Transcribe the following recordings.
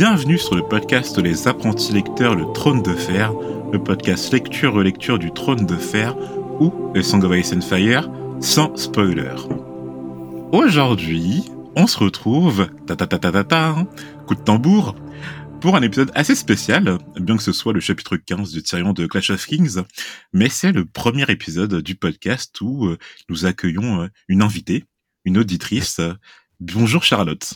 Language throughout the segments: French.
Bienvenue sur le podcast Les apprentis lecteurs Le Trône de Fer, le podcast lecture-relecture du Trône de Fer ou Song of Ice and Fire sans spoiler. Aujourd'hui, on se retrouve, ta ta ta ta ta ta, coup de tambour, pour un épisode assez spécial, bien que ce soit le chapitre 15 du Tyrion de Clash of Kings, mais c'est le premier épisode du podcast où euh, nous accueillons euh, une invitée, une auditrice. Bonjour Charlotte.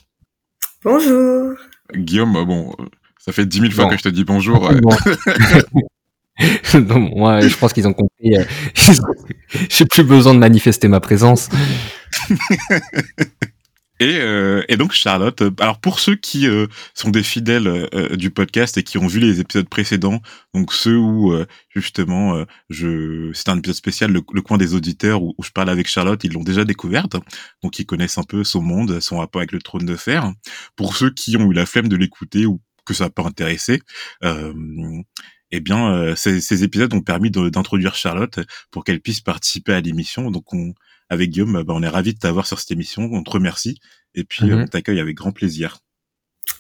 Bonjour. Guillaume, bon, ça fait dix mille fois Bon. que je te dis bonjour. non, moi, je pense qu'ils ont compris. euh, J'ai plus besoin de manifester ma présence. Et, euh, et donc Charlotte, euh, alors pour ceux qui euh, sont des fidèles euh, du podcast et qui ont vu les épisodes précédents, donc ceux où euh, justement euh, je c'est un épisode spécial le, coin des auditeurs où, je parle avec Charlotte, ils l'ont déjà découverte, donc ils connaissent un peu son monde, son rapport avec le trône de fer. Pour ceux qui ont eu la flemme de l'écouter ou que ça n'a pas intéressé, euh, eh bien euh, ces, ces épisodes ont permis d'introduire Charlotte pour qu'elle puisse participer à l'émission. Donc on avec Guillaume, bah, on est ravis de t'avoir sur cette émission. On te remercie et puis euh, Mhm. on t'accueille avec grand plaisir.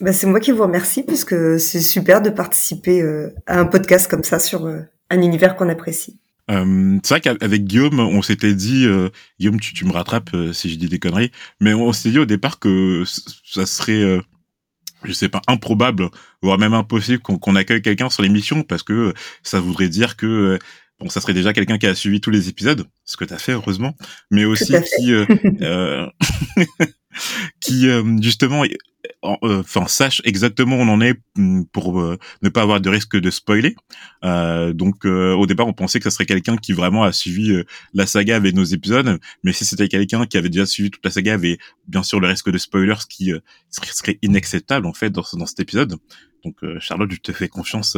Bah, c'est moi qui vous remercie puisque c'est super de participer euh, à un podcast comme ça sur euh, un univers qu'on apprécie. Euh, c'est vrai qu'avec Guillaume, on s'était dit, euh, Guillaume, tu, tu me rattrapes euh, si je dis des conneries, mais on s'était dit au départ que ça serait, euh, je sais pas, improbable, voire même impossible qu'on qu'on accueille quelqu'un sur l'émission parce que ça voudrait dire que euh, bon, ça serait déjà quelqu'un qui a suivi tous les épisodes, ce que tu as fait heureusement, mais aussi qui, euh, euh, qui euh, justement, en- euh, enfin sache exactement où on en est mm, pour ne pas avoir de risque de spoiler. Euh, donc euh, au départ, on pensait que ça serait quelqu'un qui vraiment a suivi la saga avec nos épisodes, mais si c'était quelqu'un qui avait déjà suivi toute la saga, avait bien sûr le risque de spoilers, ce qui serait, inacceptable en fait dans, dans cet épisode. Donc euh, Charlotte, je te fais confiance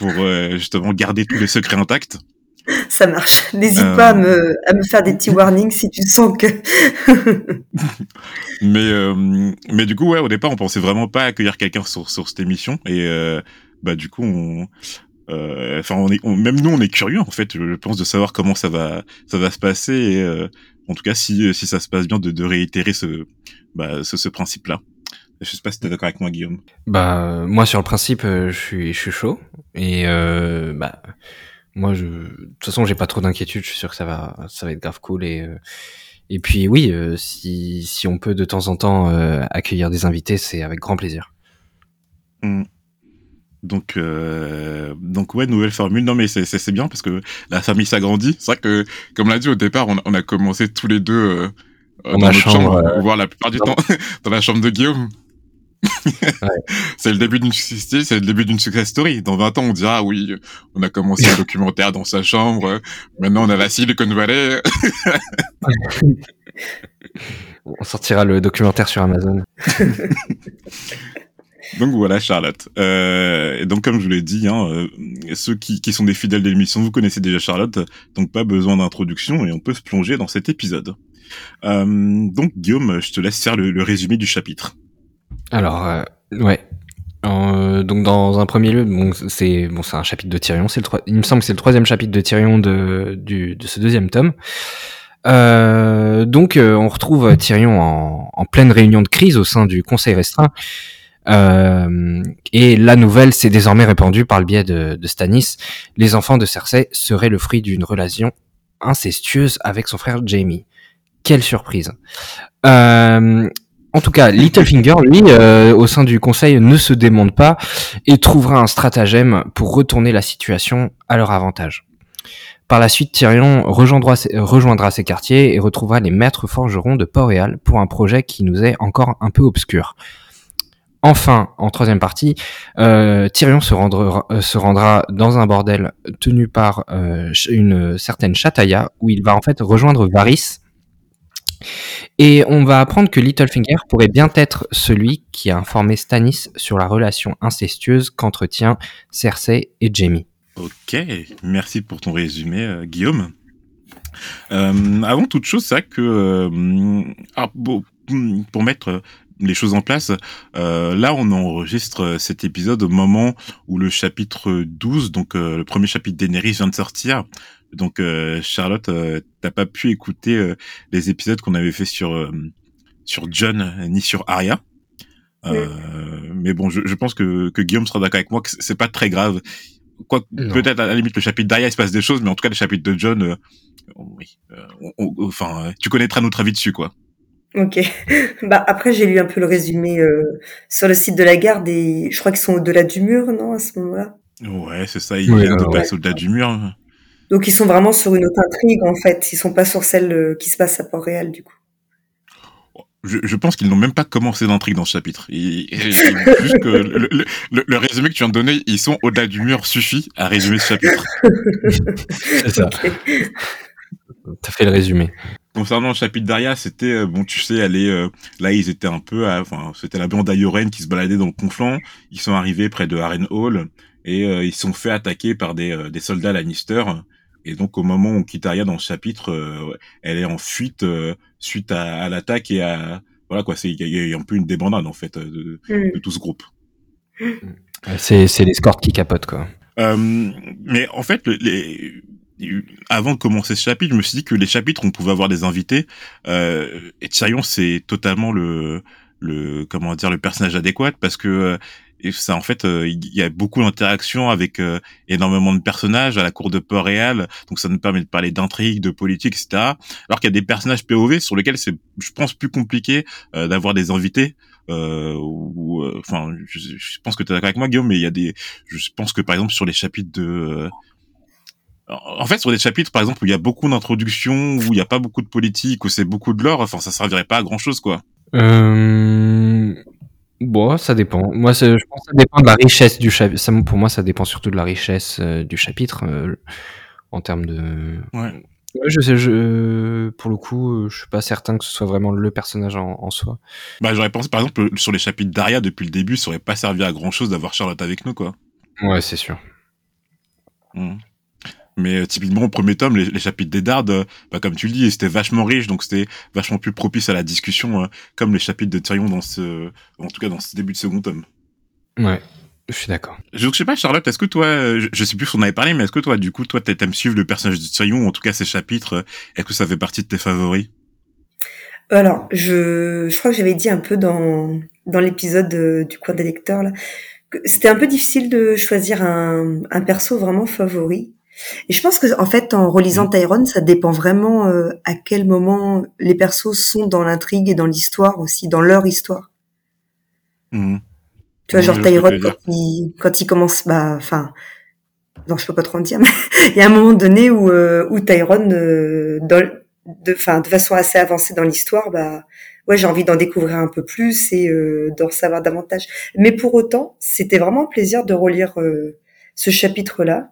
pour euh, justement garder tous les secrets intacts. Ça marche. N'hésite Euh. pas à me, à me faire des petits warnings si tu sens que. Mais euh, mais du coup ouais, au départ, on pensait vraiment pas accueillir quelqu'un sur sur cette émission et euh, bah du coup on euh, enfin on est on- même nous on est curieux en fait je pense de savoir comment ça va ça va se passer et euh, en tout cas si si ça se passe bien de, de réitérer ce bah ce, ce principe là je sais pas si t'es d'accord avec moi Guillaume Bah, moi, sur le principe, euh, je suis, je suis chaud. Et euh, bah, moi, je, de toute façon, j'ai pas trop d'inquiétude. Je suis sûr que ça va, ça va être grave cool. Et euh, et puis, oui, euh, si si on peut de temps en temps accueillir des invités, c'est avec grand plaisir. donc euh, donc ouais nouvelle formule non mais c'est bien parce que la famille s'agrandit c'est vrai que comme l'a dit au départ on, a- on a commencé tous les deux euh, Dans dans notre chambre, chambre, euh, voire la plupart du temps dans la chambre de Guillaume c'est le début d'une success c'est le début d'une success story dans 20 ans on dira ah oui on a commencé un documentaire dans sa chambre maintenant on a la Silicon Valley On sortira le documentaire sur Amazon. Donc voilà Charlotte. Euh, et donc comme je vous l'ai dit, hein, euh, ceux qui, qui sont des fidèles de l'émission, vous connaissez déjà Charlotte, donc pas besoin d'introduction et on peut se plonger dans cet épisode. Euh, donc Guillaume, je te laisse faire le, le résumé du chapitre. Alors, euh, ouais. Euh, donc dans un premier lieu, bon, c'est bon, c'est un chapitre de Tyrion. C'est le il me semble que c'est le troisième chapitre de Tyrion de du, de ce deuxième tome. Euh, donc euh, on retrouve Tyrion en, en pleine réunion de crise au sein du Conseil restreint. Euh, et la nouvelle s'est désormais répandue par le biais de, de Stannis. Les enfants de Cersei seraient le fruit d'une relation incestueuse avec son frère Jaime. Quelle surprise. Euh, en tout cas, Littlefinger, lui, euh, au sein du conseil, ne se démonte pas et trouvera un stratagème pour retourner la situation à leur avantage. Par la suite, Tyrion rejoindra ses, quartiers et retrouvera les maîtres forgerons de Port-Réal pour un projet qui nous est encore un peu obscur. Enfin, en troisième partie, euh, Tyrion se rendra, euh, se rendra dans un bordel tenu par une certaine Chataya, où il va en fait rejoindre Varys, et on va apprendre que Littlefinger pourrait bien être celui qui a informé Stannis sur la relation incestueuse qu'entretient Cersei et Jaime. Ok, merci pour ton résumé euh, Guillaume. Euh, avant toute chose, c'est que euh, ah, pour mettre les choses en place, là on enregistre cet épisode au moment où le chapitre 12, donc le premier chapitre d'Eneris vient de sortir. Donc euh, Charlotte, euh, t'as pas pu écouter euh, les épisodes qu'on avait fait sur euh, sur John ni sur Arya. Euh, mais bon, je, je pense que, que Guillaume sera d'accord avec moi que c'est pas très grave. Quoi, peut-être à la limite le chapitre d'Aria il se passe des choses, mais en tout cas le chapitre de John, euh, oui, enfin, tu connaîtras notre avis dessus, quoi. Ok. Bah après j'ai lu un peu le résumé sur le site de la garde et je crois qu'ils sont au-delà du mur, non à ce moment-là? Ouais, c'est ça. Ils viennent de passer au-delà du mur. Donc ils sont vraiment sur une autre intrigue en fait. Ils sont pas sur celle euh, qui se passe à Port-Réal du coup. Je, je pense qu'ils n'ont même pas commencé l'intrigue dans ce chapitre. juste que le, le, le, résumé que tu viens de donner, ils sont au-delà du mur suffit à résumer ce chapitre. c'est ça. T'as fait le résumé. Concernant le chapitre d'Aria, c'était euh, bon, tu sais, elle est euh, là, ils étaient un peu, enfin, c'était la bande d'Ayoren qui se baladait dans le conflant. Ils sont arrivés près de Haren Hall et euh, ils sont fait attaquer par des, euh, des soldats Lannister. Et donc au moment où on quitte Arya dans le chapitre, euh, elle est en fuite suite à, à l'attaque et à voilà quoi, c'est il y, a un peu une débandade en fait de, mm. de tout ce groupe. C'est c'est l'escorte qui capote quoi. mais en fait les avant de commencer ce chapitre, je me suis dit que les chapitres, on pouvait avoir des invités. Euh, et Tyrion, c'est totalement le, le, comment dire, le personnage adéquat parce que et ça en fait euh, il y a beaucoup d'interactions avec euh, énormément de personnages à la cour de Port-Réal donc ça nous permet de parler d'intrigue de politique etc alors qu'il y a des personnages POV sur lesquels c'est je pense plus compliqué euh, d'avoir des invités ou enfin je, pense que tu es d'accord avec moi Guillaume mais il y a des je pense que par exemple sur les chapitres de en fait, sur des chapitres, par exemple, où il y a beaucoup d'introductions, où il n'y a pas beaucoup de politique, où c'est beaucoup de lore, enfin, ça servirait pas à grand chose, quoi. Euh... Bon, ça dépend. Moi, je pense que ça dépend de la richesse du chapitre. Pour moi, ça dépend surtout de la richesse euh, du chapitre euh, en termes de. Ouais. ouais. je sais. Je, pour le coup, euh, je suis pas certain que ce soit vraiment le personnage en, en soi. Bah, j'aurais pensé, par exemple, sur les chapitres d'Aria depuis le début, ça aurait pas servi à grand chose d'avoir Charlotte avec nous, quoi. Ouais, c'est sûr. Mmh. Mais euh, typiquement au premier tome, les, les chapitres des Dardes, euh, bah, comme tu le dis, c'était vachement riche, donc c'était vachement plus propice à la discussion, euh, comme les chapitres de Tyrion dans ce, en tout cas dans ce début de second tome. Ouais, je suis d'accord. Je, je sais pas, Charlotte, est-ce que toi, je, je sais plus si on avait parlé, mais est-ce que toi, du coup, toi, t'aimes suivre le personnage de Tyrion, en tout cas ses chapitres, est-ce que ça fait partie de tes favoris? Alors, je, je crois que j'avais dit un peu dans dans l'épisode du coin des lecteurs là, c'était un peu difficile de choisir un, un perso vraiment favori. Et je pense que en fait, en relisant mmh. Tyrone, ça dépend vraiment euh, à quel moment les persos sont dans l'intrigue et dans l'histoire aussi, dans leur histoire. Mmh. Tu vois, genre Tyrone quand il, quand il commence, bah, enfin, non, je peux pas trop en dire, mais il y a un moment donné où euh, où Tyrone, euh, dans, de, enfin, de façon assez avancée dans l'histoire, bah, ouais, j'ai envie d'en découvrir un peu plus et euh, d'en savoir davantage. Mais pour autant, c'était vraiment un plaisir de relire euh, ce chapitre-là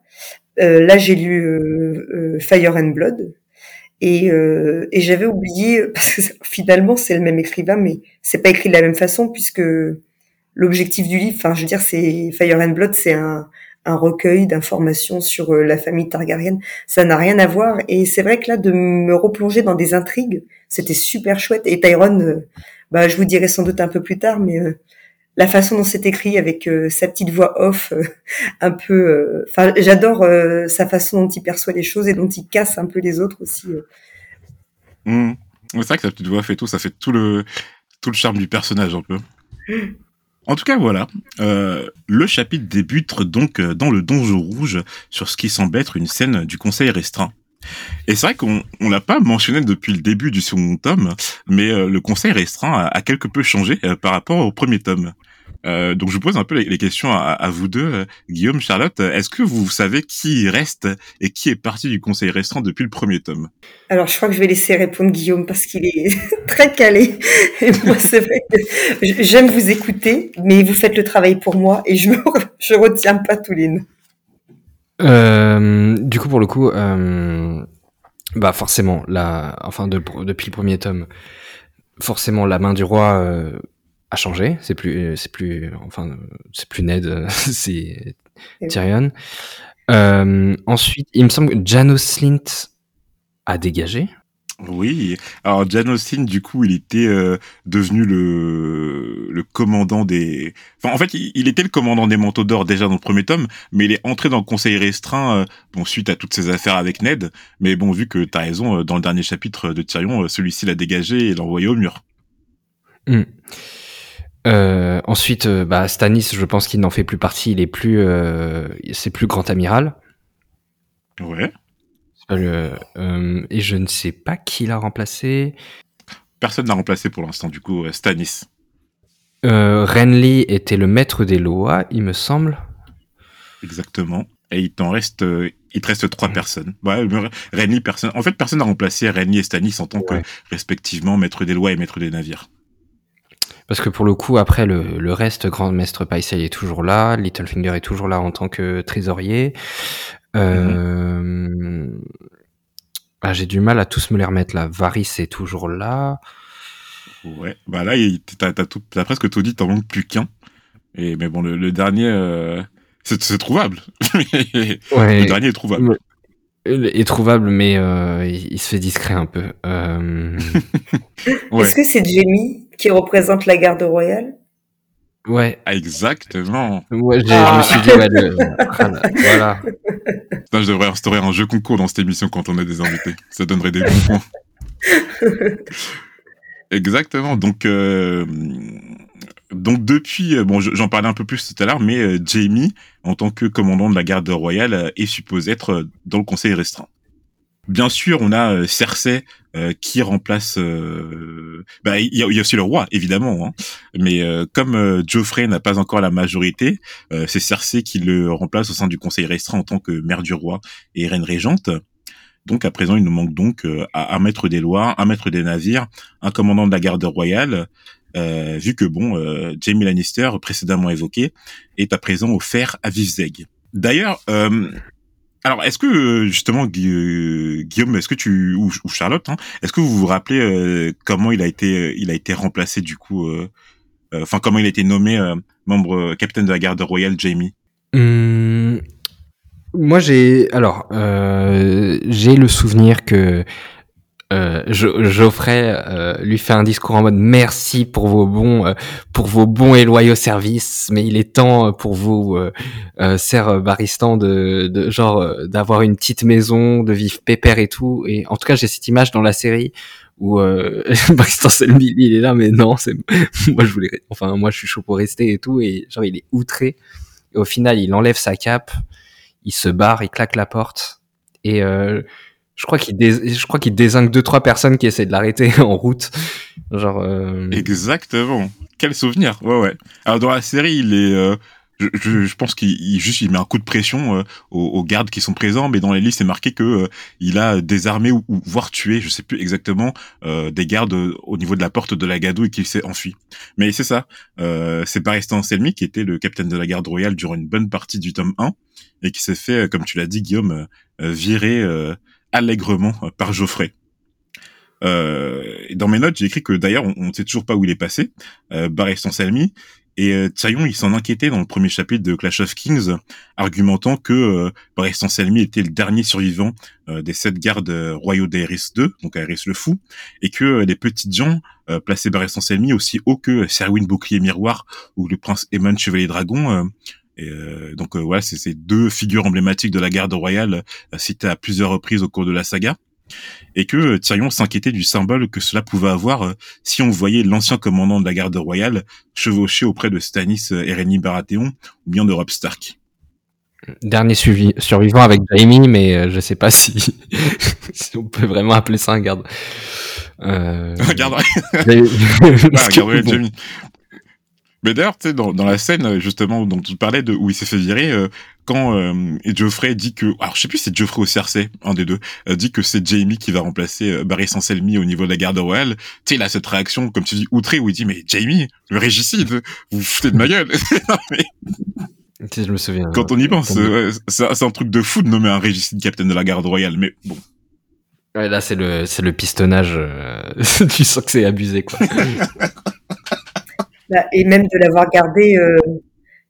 là, j'ai lu euh, euh, Fire and Blood. Et, j'avais oublié, parce que finalement c'est le même écrivain, mais c'est pas écrit de la même façon, puisque l'objectif du livre, enfin je veux dire, c'est Fire and Blood, c'est un, un recueil d'informations sur la famille Targaryen. Ça n'a rien à voir. Et c'est vrai que là, de me replonger dans des intrigues, c'était super chouette. Et Tyrone, bah, je vous dirai sans doute un peu plus tard, mais la façon dont c'est écrit avec euh, sa petite voix off euh, un peu euh, enfin j'adore sa façon dont il perçoit les choses et dont il casse un peu les autres aussi mmh. c'est vrai que sa petite voix fait tout ça fait tout le charme du personnage un peu En tout cas, voilà. Le chapitre débute donc dans le donjon rouge sur ce qui semble être une scène du conseil restreint. Et c'est vrai qu'on on l'a pas mentionné depuis le début du second tome, mais le conseil restreint a, quelque peu changé par rapport au premier tome. Euh, donc je vous pose un peu les, les questions à, à, vous deux, euh, Guillaume, Charlotte. Est-ce que vous savez qui reste et qui est parti du conseil restreint depuis le premier tome? Alors je crois que je vais laisser répondre Guillaume parce qu'il est très calé. Et moi c'est vrai que j'aime vous écouter, mais vous faites le travail pour moi et je je retiens pas tous les noms. Euh, du coup, pour le coup, euh, bah forcément, la, enfin de, depuis le premier tome, forcément la main du roi euh, a changé. C'est plus, c'est plus, enfin, c'est plus Ned, c'est Tyrion. Euh, ensuite, il me semble que Janos Slint a dégagé. Oui, alors Jan Austin, du coup, il était euh, devenu le, le commandant des... Enfin, en fait, il, il, était le commandant des manteaux d'or déjà dans le premier tome, mais il est entré dans le conseil restreint, euh, bon, suite à toutes ces affaires avec Ned. Mais bon, vu que t'as raison, euh, dans le dernier chapitre de Tyrion, euh, celui-ci l'a dégagé et l'a envoyé au mur. Mmh. Euh, ensuite, euh, bah, Stanis, je pense qu'il n'en fait plus partie. Il est plus, euh, c'est plus grand amiral. Ouais. Euh, et je ne sais pas qui l'a remplacé. Personne n'a remplacé pour l'instant, du coup, Stanis. Renly était le maître des lois, il me semble. Exactement. Et il t'en reste, il te reste trois personnes. Ouais, Renly, personne. En fait, personne n'a remplacé Renly et Stanis en tant Ouais. que respectivement maître des lois et maître des navires. Parce que pour le coup, après, le, le reste, Grand Maître Paisel est toujours là, Littlefinger est toujours là en tant que trésorier. Euh... ah, J'ai du mal à tous me les remettre là. Varys est toujours là. Ouais. Bah là, t'as t'as tout- t'as presque tout dit, t'en manques plus qu'un. Et mais bon, le, le dernier, euh, c'est c'est trouvable. Ouais. le dernier est trouvable. Est trouvable, mais euh, il, il se fait discret un peu. Euh... Ouais. Est-ce que c'est Jamie qui représente la garde royale? Ouais. Ah, exactement. Ouais, Ah. je me suis dit, ouais, le- ah, là, voilà. Putain, je devrais instaurer un jeu concours dans cette émission quand on a des invités. Ça donnerait des bons points. Exactement. Donc, euh, donc depuis, euh, bon, je- j'en parlais un peu plus tout à l'heure, mais euh, Jamie, en tant que commandant de la garde royale, euh, est supposé être dans le conseil restreint. Bien sûr, on a Cersei qui remplace. euh, bah, il y, y a aussi le roi, évidemment. Hein. Mais comme Geoffrey n'a pas encore la majorité, c'est Cersei qui le remplace au sein du conseil restreint en tant que mère du roi et reine régente. Donc à présent, il nous manque donc un maître des lois, un maître des navires, un commandant de la garde royale, euh, vu que bon, euh, Jamie Lannister, précédemment évoqué, est à présent offert à Vivzeg. D'ailleurs, euh, alors est-ce que justement euh, Guillaume, est-ce que tu ou, Charlotte, hein, est-ce que vous vous rappelez euh, comment il a été il a été remplacé du coup, enfin comment il a été nommé membre capitaine de la garde royale, Jamie? Hum, moi, j'ai alors j'ai le souvenir que euh, Geoffrey euh, lui fait un discours en mode merci pour vos bons euh, pour vos bons et loyaux services, mais il est temps pour vous, euh, euh, Sir Baristan, de, de genre euh, d'avoir une petite maison, de vivre pépère et tout. Et en tout cas, j'ai cette image dans la série où euh, Baristan Selmy, il est là, mais non, c'est moi je voulais, enfin moi je suis chaud pour rester et tout, et genre il est outré. Et au final, il enlève sa cape, il se barre, il claque la porte, et euh, je crois qu'il dés- je crois qu'il désingue deux trois personnes qui essaient de l'arrêter en route. Genre euh, Exactement. Quel souvenir. Ouais, ouais. Alors dans la série, il est, euh, je, je, je pense qu'il il- juste il met un coup de pression euh, aux, aux gardes qui sont présents, mais dans les livres c'est marqué que euh, il a désarmé ou, ou voire tué, je sais plus exactement, euh, des gardes euh, au niveau de la porte de la Gadou et qu'il s'est enfui. Mais c'est ça. Euh, c'est Baristan Selmy qui était le capitaine de la garde royale durant une bonne partie du tome 1 et qui s'est fait, comme tu l'as dit Guillaume, virer allègrement euh, par Geoffrey. Euh, dans mes notes, j'ai écrit que d'ailleurs, on ne sait toujours pas où il est passé, euh, Selmy. Et euh, Tyrion, il s'en inquiétait dans le premier chapitre de Clash of Kings, argumentant que euh, Baristan Selmy était le dernier survivant euh, des sept gardes euh, royaux d'Aerys II, donc Aerys le Fou, et que les petites gens plaçaient Baristan Selmy aussi haut que Serwyn Bouclier Miroir ou le prince Aemon Chevalier Dragon. Et euh, donc euh, voilà, c'est ces deux figures emblématiques de la garde royale euh, citées à plusieurs reprises au cours de la saga et que euh, Tyrion s'inquiétait du symbole que cela pouvait avoir euh, si on voyait l'ancien commandant de la garde royale chevaucher auprès de Stannis et Baratheon ou bien de Robb Stark. dernier suivi- survivant avec Jamie, mais euh, je sais pas si si on peut vraiment appeler ça un garde. Euh, Garde bon, Jamie. Mais d'ailleurs, tu sais, dans, dans la scène euh, justement dont tu parlais de où il s'est fait virer, euh, quand euh, Geoffrey dit que, alors je sais plus si c'est Geoffrey ou Cersei, un des deux, euh, dit que c'est Jamie qui va remplacer euh, Barry Selmy au niveau de la garde royale. Tu sais, il a cette réaction, comme tu dis, outrée, où il dit mais Jamie, le régicide, vous vous foutez de ma gueule. Si je me souviens. quand on y pense, euh, c'est c'est un truc de fou de nommer un régicide capitaine de la garde royale. Mais bon, Ouais, là c'est le c'est le pistonnage. euh, tu sens que c'est abusé quoi. Bah, Et même de l'avoir gardé euh,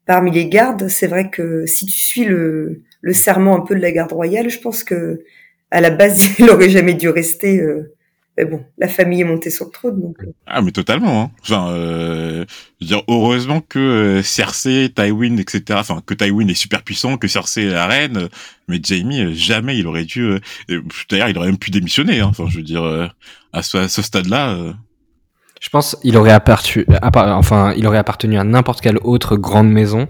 parmi les gardes, c'est vrai que si tu suis le, le serment un peu de la garde royale, je pense que à la base, il aurait jamais dû rester. euh, Mais bon, la famille est montée sur le trône, donc. euh, Ah mais totalement. Hein. Enfin, euh, je veux dire, heureusement que euh, Cersei, Tywin, etc. Enfin, que Tywin est super puissant, que Cersei est la reine. mais Jamie, jamais il aurait dû. D'ailleurs, il aurait même pu démissionner. Hein. Enfin, je veux dire, à ce, ce stade-là. Je pense il aurait appartenu, enfin, il aurait appartenu à n'importe quelle autre grande maison.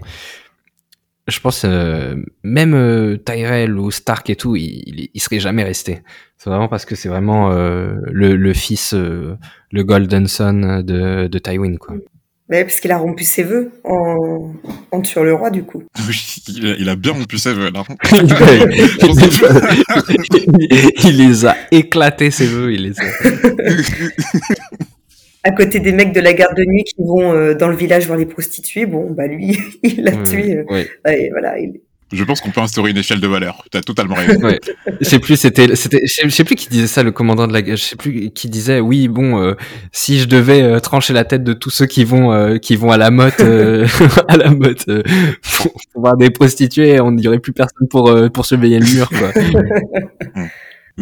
Je pense euh, même euh, Tyrell ou Stark et tout, il, il, serait jamais resté. C'est vraiment parce que c'est vraiment euh, le, le, fils, euh, le Golden Son de, de Tywin, quoi. Mais parce qu'il a rompu ses vœux en, en tuant le roi, du coup. Oui, il a, bien rompu ses vœux, là. il, les a éclatés, ses vœux. Il les a... à côté des mecs de la garde de nuit qui vont euh, dans le village voir les prostituées, bon, bah lui, il l'a tué. Euh, et voilà, il, je pense qu'on peut instaurer une échelle de valeur. Tu as totalement raison. ouais. Je sais plus, c'était, c'était, je sais plus qui disait ça, le commandant de la, je sais plus qui disait, oui, bon, euh, si je devais euh, trancher la tête de tous ceux qui vont, euh, qui vont à la motte, à la motte, pour, voir des prostituées, on dirait plus personne pour pour surveiller le mur, quoi.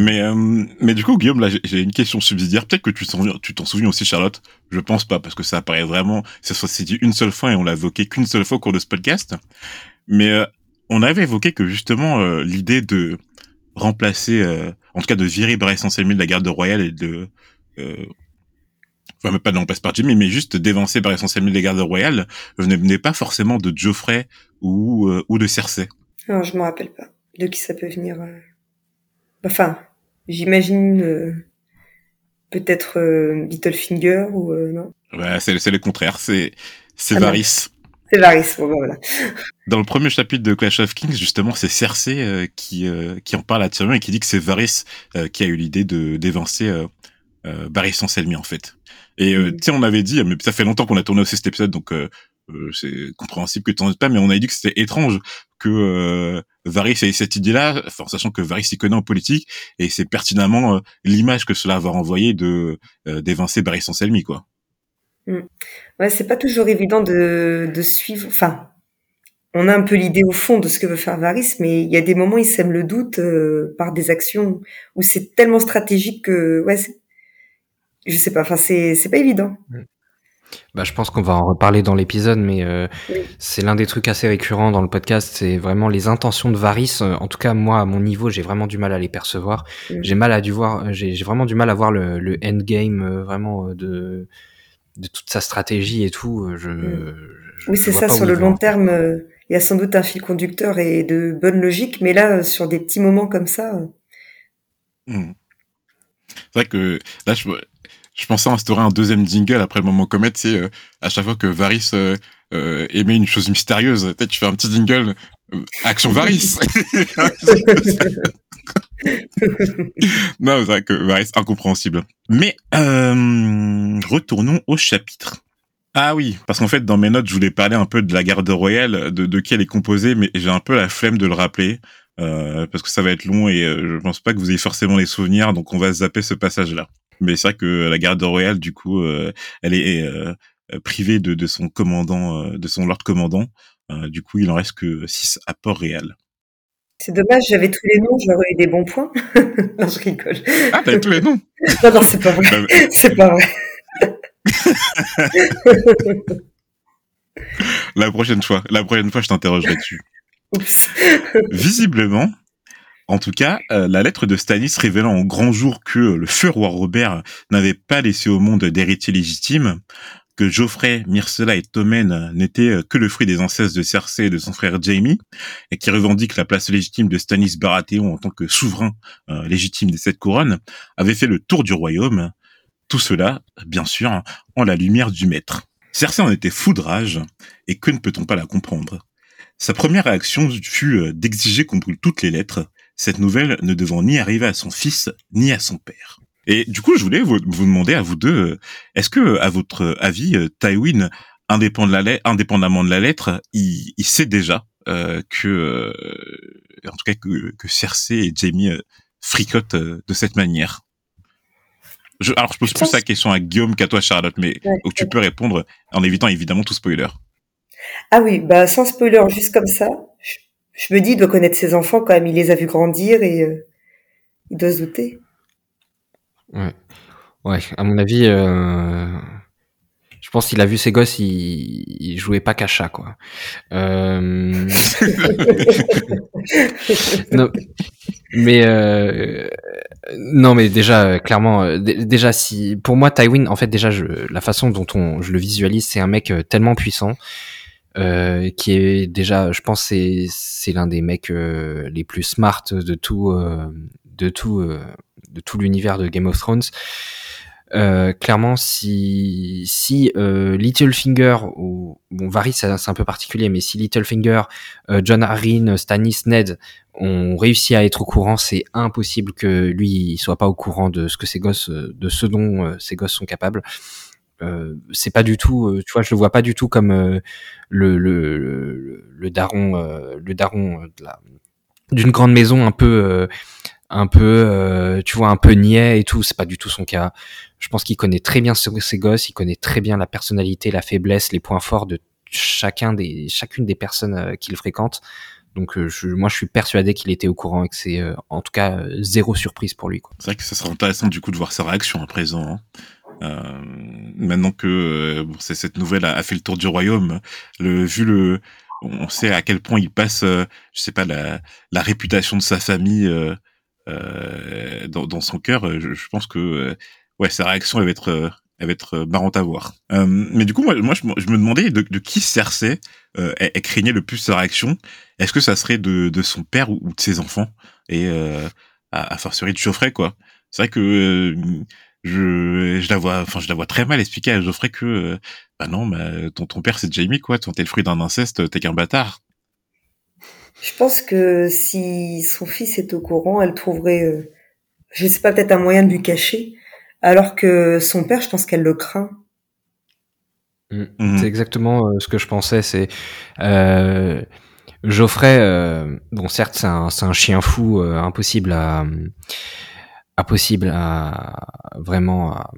Mais, mais du coup, Guillaume, là, j'ai une question subsidiaire. Peut-être que tu t'en, tu t'en souviens aussi, Charlotte. Je pense pas, parce que ça apparaît vraiment, ça s'est dit une seule fois et on l'a évoqué qu'une seule fois au cours de ce podcast. Mais on avait évoqué que justement euh, l'idée de remplacer, euh, en tout cas de virer Bryce Selmy de la garde royale et de, euh, enfin même pas de remplacer par Jimmy, mais juste d'évancer Bryce Selmy de la garde royale, ne venait pas forcément de Geoffrey ou ou de Cersei. Non, je me rappelle pas de qui ça peut venir. Enfin, j'imagine peut-être Littlefinger ou non? Ouais, c'est le contraire, c'est c'est ah Varys. C'est Varys, bon, voilà. Dans le premier chapitre de Clash of Kings, justement, c'est Cersei euh, qui euh, qui en parle à Tyrion et qui dit que c'est Varys euh, qui a eu l'idée de d'évincer euh, Varys Selmy en fait. Et mm. tu sais, on avait dit, mais ça fait longtemps qu'on a tourné aussi cet épisode, donc c'est compréhensible que tu n'en pas, mais on avait dit que c'était étrange que Varys ait cette idée-là, enfin, sachant que Varys s'y connaît en politique, et c'est pertinemment l'image que cela va renvoyer de d'évincer Varys Selmy, quoi. Mm. Ouais, c'est pas toujours évident de, de suivre. Enfin, on a un peu l'idée au fond de ce que veut faire Varys, mais il y a des moments où il sème le doute euh, par des actions où c'est tellement stratégique que ouais, je sais pas. Enfin, c'est c'est pas évident. Mm. Bah, je pense qu'on va en reparler dans l'épisode, mais euh, c'est l'un des trucs assez récurrents dans le podcast, c'est vraiment les intentions de Varys. Euh, en tout cas, moi, à mon niveau, j'ai vraiment du mal à les percevoir. Mm. J'ai mal à du voir, j'ai vraiment du mal à voir le, le endgame vraiment de de toute sa stratégie et tout. Euh, je, mm. oui, c'est ça. Sur le long terme, euh, il y a sans doute un fil conducteur et de bonne logique, mais là, euh, sur des petits moments comme ça. Mm. C'est vrai que là, je, je pensais instaurer un deuxième jingle après le moment comète, c'est à chaque fois que Varys aimait une chose mystérieuse, peut-être tu fais un petit jingle Action Varys. non, c'est vrai que Varys incompréhensible. Mais euh, retournons au chapitre. Ah oui, parce qu'en fait, dans mes notes, je voulais parler un peu de la garde royale, de, de qui elle est composée, mais j'ai un peu la flemme de le rappeler, euh, parce que ça va être long et euh, je pense pas que vous ayez forcément les souvenirs, donc on va zapper ce passage-là. Mais c'est vrai que la garde royale, du coup, euh, elle est euh, privée de, de son commandant, de son lord commandant. du coup, il en reste que 6 à Port-Réal. C'est dommage, j'avais tous les noms, j'aurais eu des bons points. non, je rigole. Ah, t'avais tous les noms Non, non, c'est pas vrai. Bah, c'est pas vrai. la prochaine fois, la prochaine fois, je t'interrogerai dessus. Oups. Visiblement, en tout cas, euh, la lettre de Stanis révélant au grand jour que le feu roi Robert n'avait pas laissé au monde d'héritier légitime, que Geoffrey, Myrcella et Tommen n'étaient euh, que le fruit des ancêtres de Cersei et de son frère Jaime, et qui revendique la place légitime de Stannis Baratheon en tant que souverain euh, légitime des sept couronnes, avait fait le tour du royaume. Tout cela, bien sûr, en la lumière du maître. Cersei en était foudrage, et que ne peut-on pas la comprendre? Sa première réaction fut d'exiger qu'on brûle toutes les lettres, cette nouvelle ne devant ni arriver à son fils, ni à son père. Et du coup, je voulais vous, demander à vous deux, euh, est-ce que, à votre avis, euh, Tywin, indépendamment de la lettre, il, sait déjà euh, que, en tout cas, que, que Cersei et Jamie fricotent de cette manière? Je, alors, je pose plus la question à Guillaume qu'à toi, Charlotte, mais où tu peux répondre en évitant évidemment tout spoiler. Ah oui, bah sans spoiler, juste comme ça. Je, me dis, il doit connaître ses enfants quand même. Il les a vus grandir et il doit se douter. Ouais. Ouais, à mon avis, euh, je pense qu'il a vu ses gosses, il, jouait pas qu'à chat, quoi. Euh... non. mais euh, non, mais déjà, clairement, déjà si pour moi Tywin, en fait, déjà, je, la façon dont on, je le visualise, c'est un mec tellement puissant. Euh, qui est déjà, je pense, c'est c'est l'un des mecs les plus smart de tout de tout de tout l'univers de Game of Thrones. Euh, clairement, si si euh, Littlefinger ou bon Varys c'est un peu particulier, mais si Littlefinger, euh, John Arryn, Stannis, Ned ont réussi à être au courant, c'est impossible que lui il soit pas au courant de ce que ses gosses, de ce dont euh, ses gosses sont capables. Euh, c'est pas du tout, tu vois, je le vois pas du tout comme le, le, le, le daron, le daron de la d'une grande maison un peu un peu, euh, tu vois, un peu niais et tout. C'est pas du tout son cas. Je pense qu'il connaît très bien ses gosses, il connaît très bien la personnalité, la faiblesse, les points forts de chacun des, chacune des personnes euh, qu'il fréquente. Donc euh, je, moi je suis persuadé qu'il était au courant et que c'est en tout cas zéro surprise pour lui. C'est vrai que ça sera intéressant du coup de voir sa réaction à présent. Maintenant que cette nouvelle a, fait le tour du royaume, le, vu le, on sait à quel point il passe, je sais pas, la, la réputation de sa famille euh, dans, dans, son cœur, euh, je, je, pense que euh, ouais, sa réaction elle va être elle va être marrante à voir. Euh, mais du coup, moi, moi je, me demandais de, de qui Cersei euh, elle, craignait le plus sa réaction. Est-ce que ça serait de, de son père ou, de ses enfants? Et euh, à, à fortiori de Geoffrey, quoi. C'est vrai que je, je la vois, enfin, je la vois très mal expliquer à Geoffrey que, bah non, bah, ton, ton père c'est Jamie, quoi. Ton t'es le fruit d'un inceste, t'es qu'un bâtard. Je pense que si son fils est au courant, elle trouverait, euh, je sais pas, peut-être un moyen de lui cacher. Alors que son père, je pense qu'elle le craint. Mm. Mhm. C'est exactement euh, ce que je pensais. C'est euh, Geoffrey. Euh, bon, certes, c'est un, un, chien fou, impossible à, impossible à vraiment à,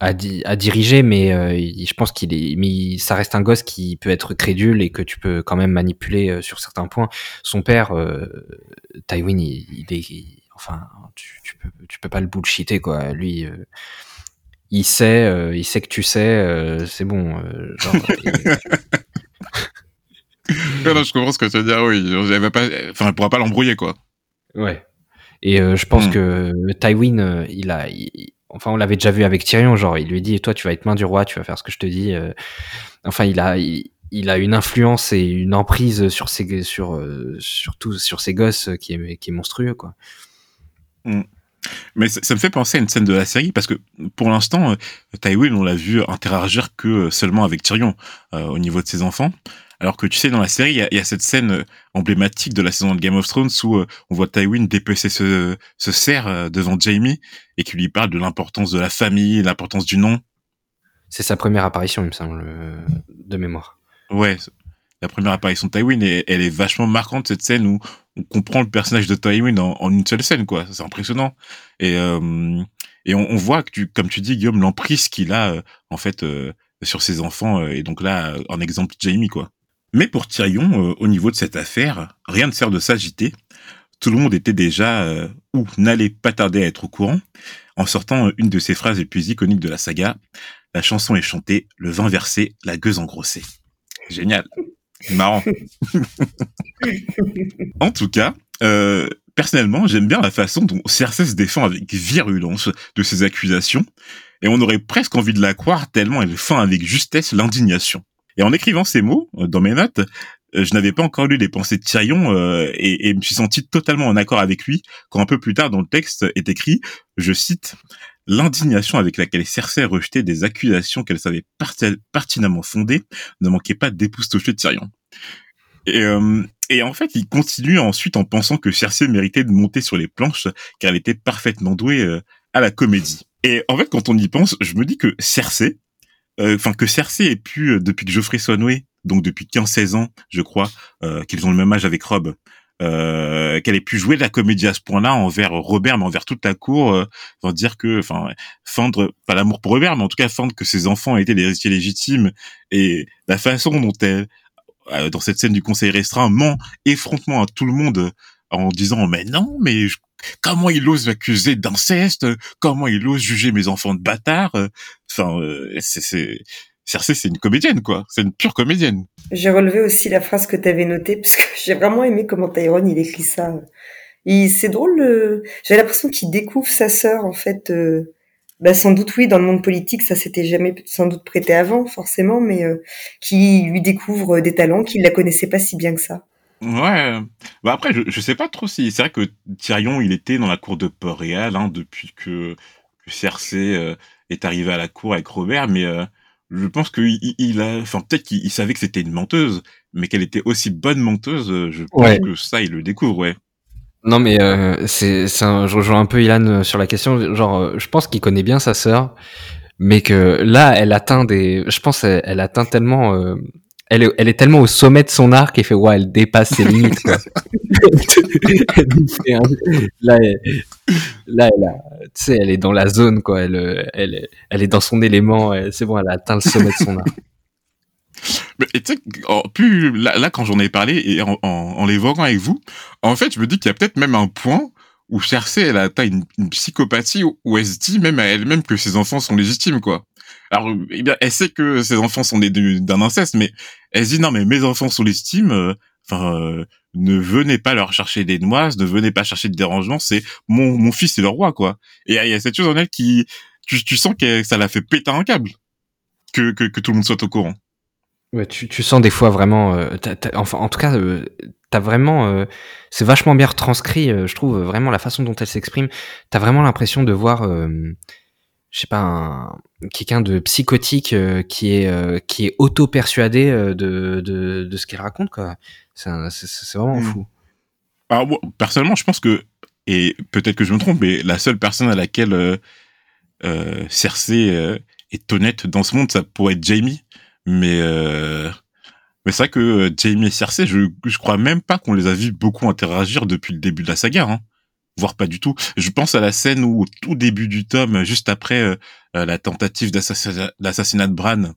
à, à, diriger, mais euh, je pense qu'il est, mais ça reste un gosse qui peut être crédule et que tu peux quand même manipuler euh, sur certains points. Son père, euh, Tywin, il, est, enfin, tu, tu, peux, tu peux pas le bullshiter quoi. Lui, il sait, il sait que tu sais, c'est bon. genre, non, je comprends ce que tu veux dire. Oui, elle va pas, enfin, elle pourra pas l'embrouiller quoi. Ouais. Et je pense hmm. que Tywin, il a, il, enfin on l'avait déjà vu avec Tyrion, genre il lui dit toi tu vas être main du roi, tu vas faire ce que je te dis. Euh. enfin il a il, a une influence et une emprise sur ses sur euh, surtout sur ses gosses qui est qui est monstrueux quoi. Mm. Mais ça, me fait penser à une scène de la série parce que pour l'instant, euh, Tywin, on l'a vu interagir que seulement avec Tyrion au niveau de ses enfants. Alors que tu sais, dans la série, il y a, cette scène euh, emblématique de la saison de Game of Thrones où euh, on voit Tywin dépecer ce, ce cerf euh, devant Jamie et qui lui parle de l'importance de la famille, l'importance du nom. C'est sa première apparition, il me semble, de mémoire. Ouais, la première apparition de Tywin, et elle est vachement marquante, cette scène où on comprend le personnage de Tywin en, une seule scène, quoi. C'est impressionnant. Et, et on, voit, que tu, comme tu dis, Guillaume, l'emprise qu'il a, en fait, sur ses enfants. et donc là, en exemple, Jamie, quoi. Mais pour Tyrion, euh, au niveau de cette affaire, rien ne sert de s'agiter. Tout le monde était déjà, euh, ou n'allait pas tarder à être au courant, en sortant une de ses phrases les plus iconiques de la saga. La chanson est chantée, le vin versé, la gueuse engrossée. Génial. Marrant. en tout cas, euh, personnellement, j'aime bien la façon dont Cersei se défend avec virulence de ces accusations, et on aurait presque envie de la croire tellement elle feint avec justesse l'indignation. Et en écrivant ces mots euh, dans mes notes, euh, je n'avais pas encore lu les pensées de Tyrion euh, et, me suis senti totalement en accord avec lui quand un peu plus tard dans le texte est écrit, je cite, L'indignation avec laquelle Cersei rejetait des accusations qu'elle savait pertinemment fondées ne manquait pas d'époustoufler Tyrion. Et, en fait, il continue ensuite en pensant que Cersei méritait de monter sur les planches car elle était parfaitement douée à la comédie. Et en fait, quand on y pense, je me dis que Cersei, enfin que Cersei ait pu euh, depuis que Geoffrey noué, donc depuis 15-16 ans, je crois, euh, qu'ils ont le même âge avec Rob, euh, qu'elle ait pu jouer de la comédie à ce point-là envers Robert, mais envers toute la cour, euh, dire que, enfin, fendre, pas l'amour pour Robert, mais en tout cas fendre que ses enfants étaient les héritiers légitimes et la façon dont elle, dans cette scène du conseil restreint, ment effrontement à tout le monde en disant mais non, mais je comment il ose m'accuser d'inceste? Comment il ose juger mes enfants de bâtards? Enfin, euh, c'est Cersei, c'est une comédienne, quoi. C'est une pure comédienne. J'ai relevé aussi la phrase que tu avais notée, parce que j'ai vraiment aimé comment Tyrone, il écrit ça. C'est drôle, j'ai l'impression qu'il découvre sa sœur en fait. bah sans doute oui, dans le monde politique, ça s'était jamais sans doute prêté avant forcément, mais qui lui découvre des talents qu'il la connaissait pas si bien que ça. Ouais. Bah après, je, je sais pas trop si c'est vrai que Tyrion, il était dans la cour de Port-Réal hein, depuis que, que Cersei euh, est arrivé à la cour avec Robert, mais euh, je pense qu'il il a, enfin peut-être qu'il savait que c'était une menteuse, mais qu'elle était aussi bonne menteuse. Euh, je pense que ça, il le découvre, ouais. Non mais euh, c'est, un, je rejoins un peu Ilan sur la question. Genre, je pense qu'il connaît bien sa sœur, mais que là, elle atteint des, je pense, elle, elle atteint tellement elle est, elle est tellement au sommet de son art qu'elle fait ouais, elle dépasse ses limites. Quoi. là, elle, là, elle, tu sais, elle est dans la zone quoi. Elle, elle, elle est dans son élément. C'est bon, elle a atteint le sommet de son art. Mais tu sais, plus là, quand j'en ai parlé et en, en, l'évoquant avec vous, en fait, je me dis qu'il y a peut-être même un point où Cersei, elle a atteint une, une psychopathie où elle se dit même à elle-même que ses enfants sont légitimes, quoi. Alors, eh bien, elle sait que ses enfants sont nés d'un inceste, mais elle se dit non, mais mes enfants sont légitimes. Euh, enfin, euh, ne venez pas leur chercher des noises, ne venez pas chercher de dérangement. C'est mon mon fils est le roi, quoi. Et il y a cette chose en elle qui, tu, tu sens que ça l'a fait péter un câble, que, que que tout le monde soit au courant. Ouais, tu, tu sens des fois vraiment, euh, enfin en tout cas, euh, t'as vraiment, c'est vachement bien retranscrit, je trouve vraiment la façon dont elle s'exprime. T'as vraiment l'impression de voir je sais pas, quelqu'un de psychotique euh, qui est euh, qui est auto persuadé euh, de, de, de ce qu'il raconte quoi. C'est vraiment hmm. fou. Alors, personnellement, je pense que et peut-être que je me trompe, mais la seule personne à laquelle Cersei est honnête dans ce monde, ça pourrait être Jamie. Mais mais c'est vrai que Jamie et Cersei, je je crois même pas qu'on les a vus beaucoup interagir depuis le début de la saga. Hein voire pas du tout. Je pense à la scène où au tout début du tome, juste après euh, euh, la tentative d'assassinat de Bran,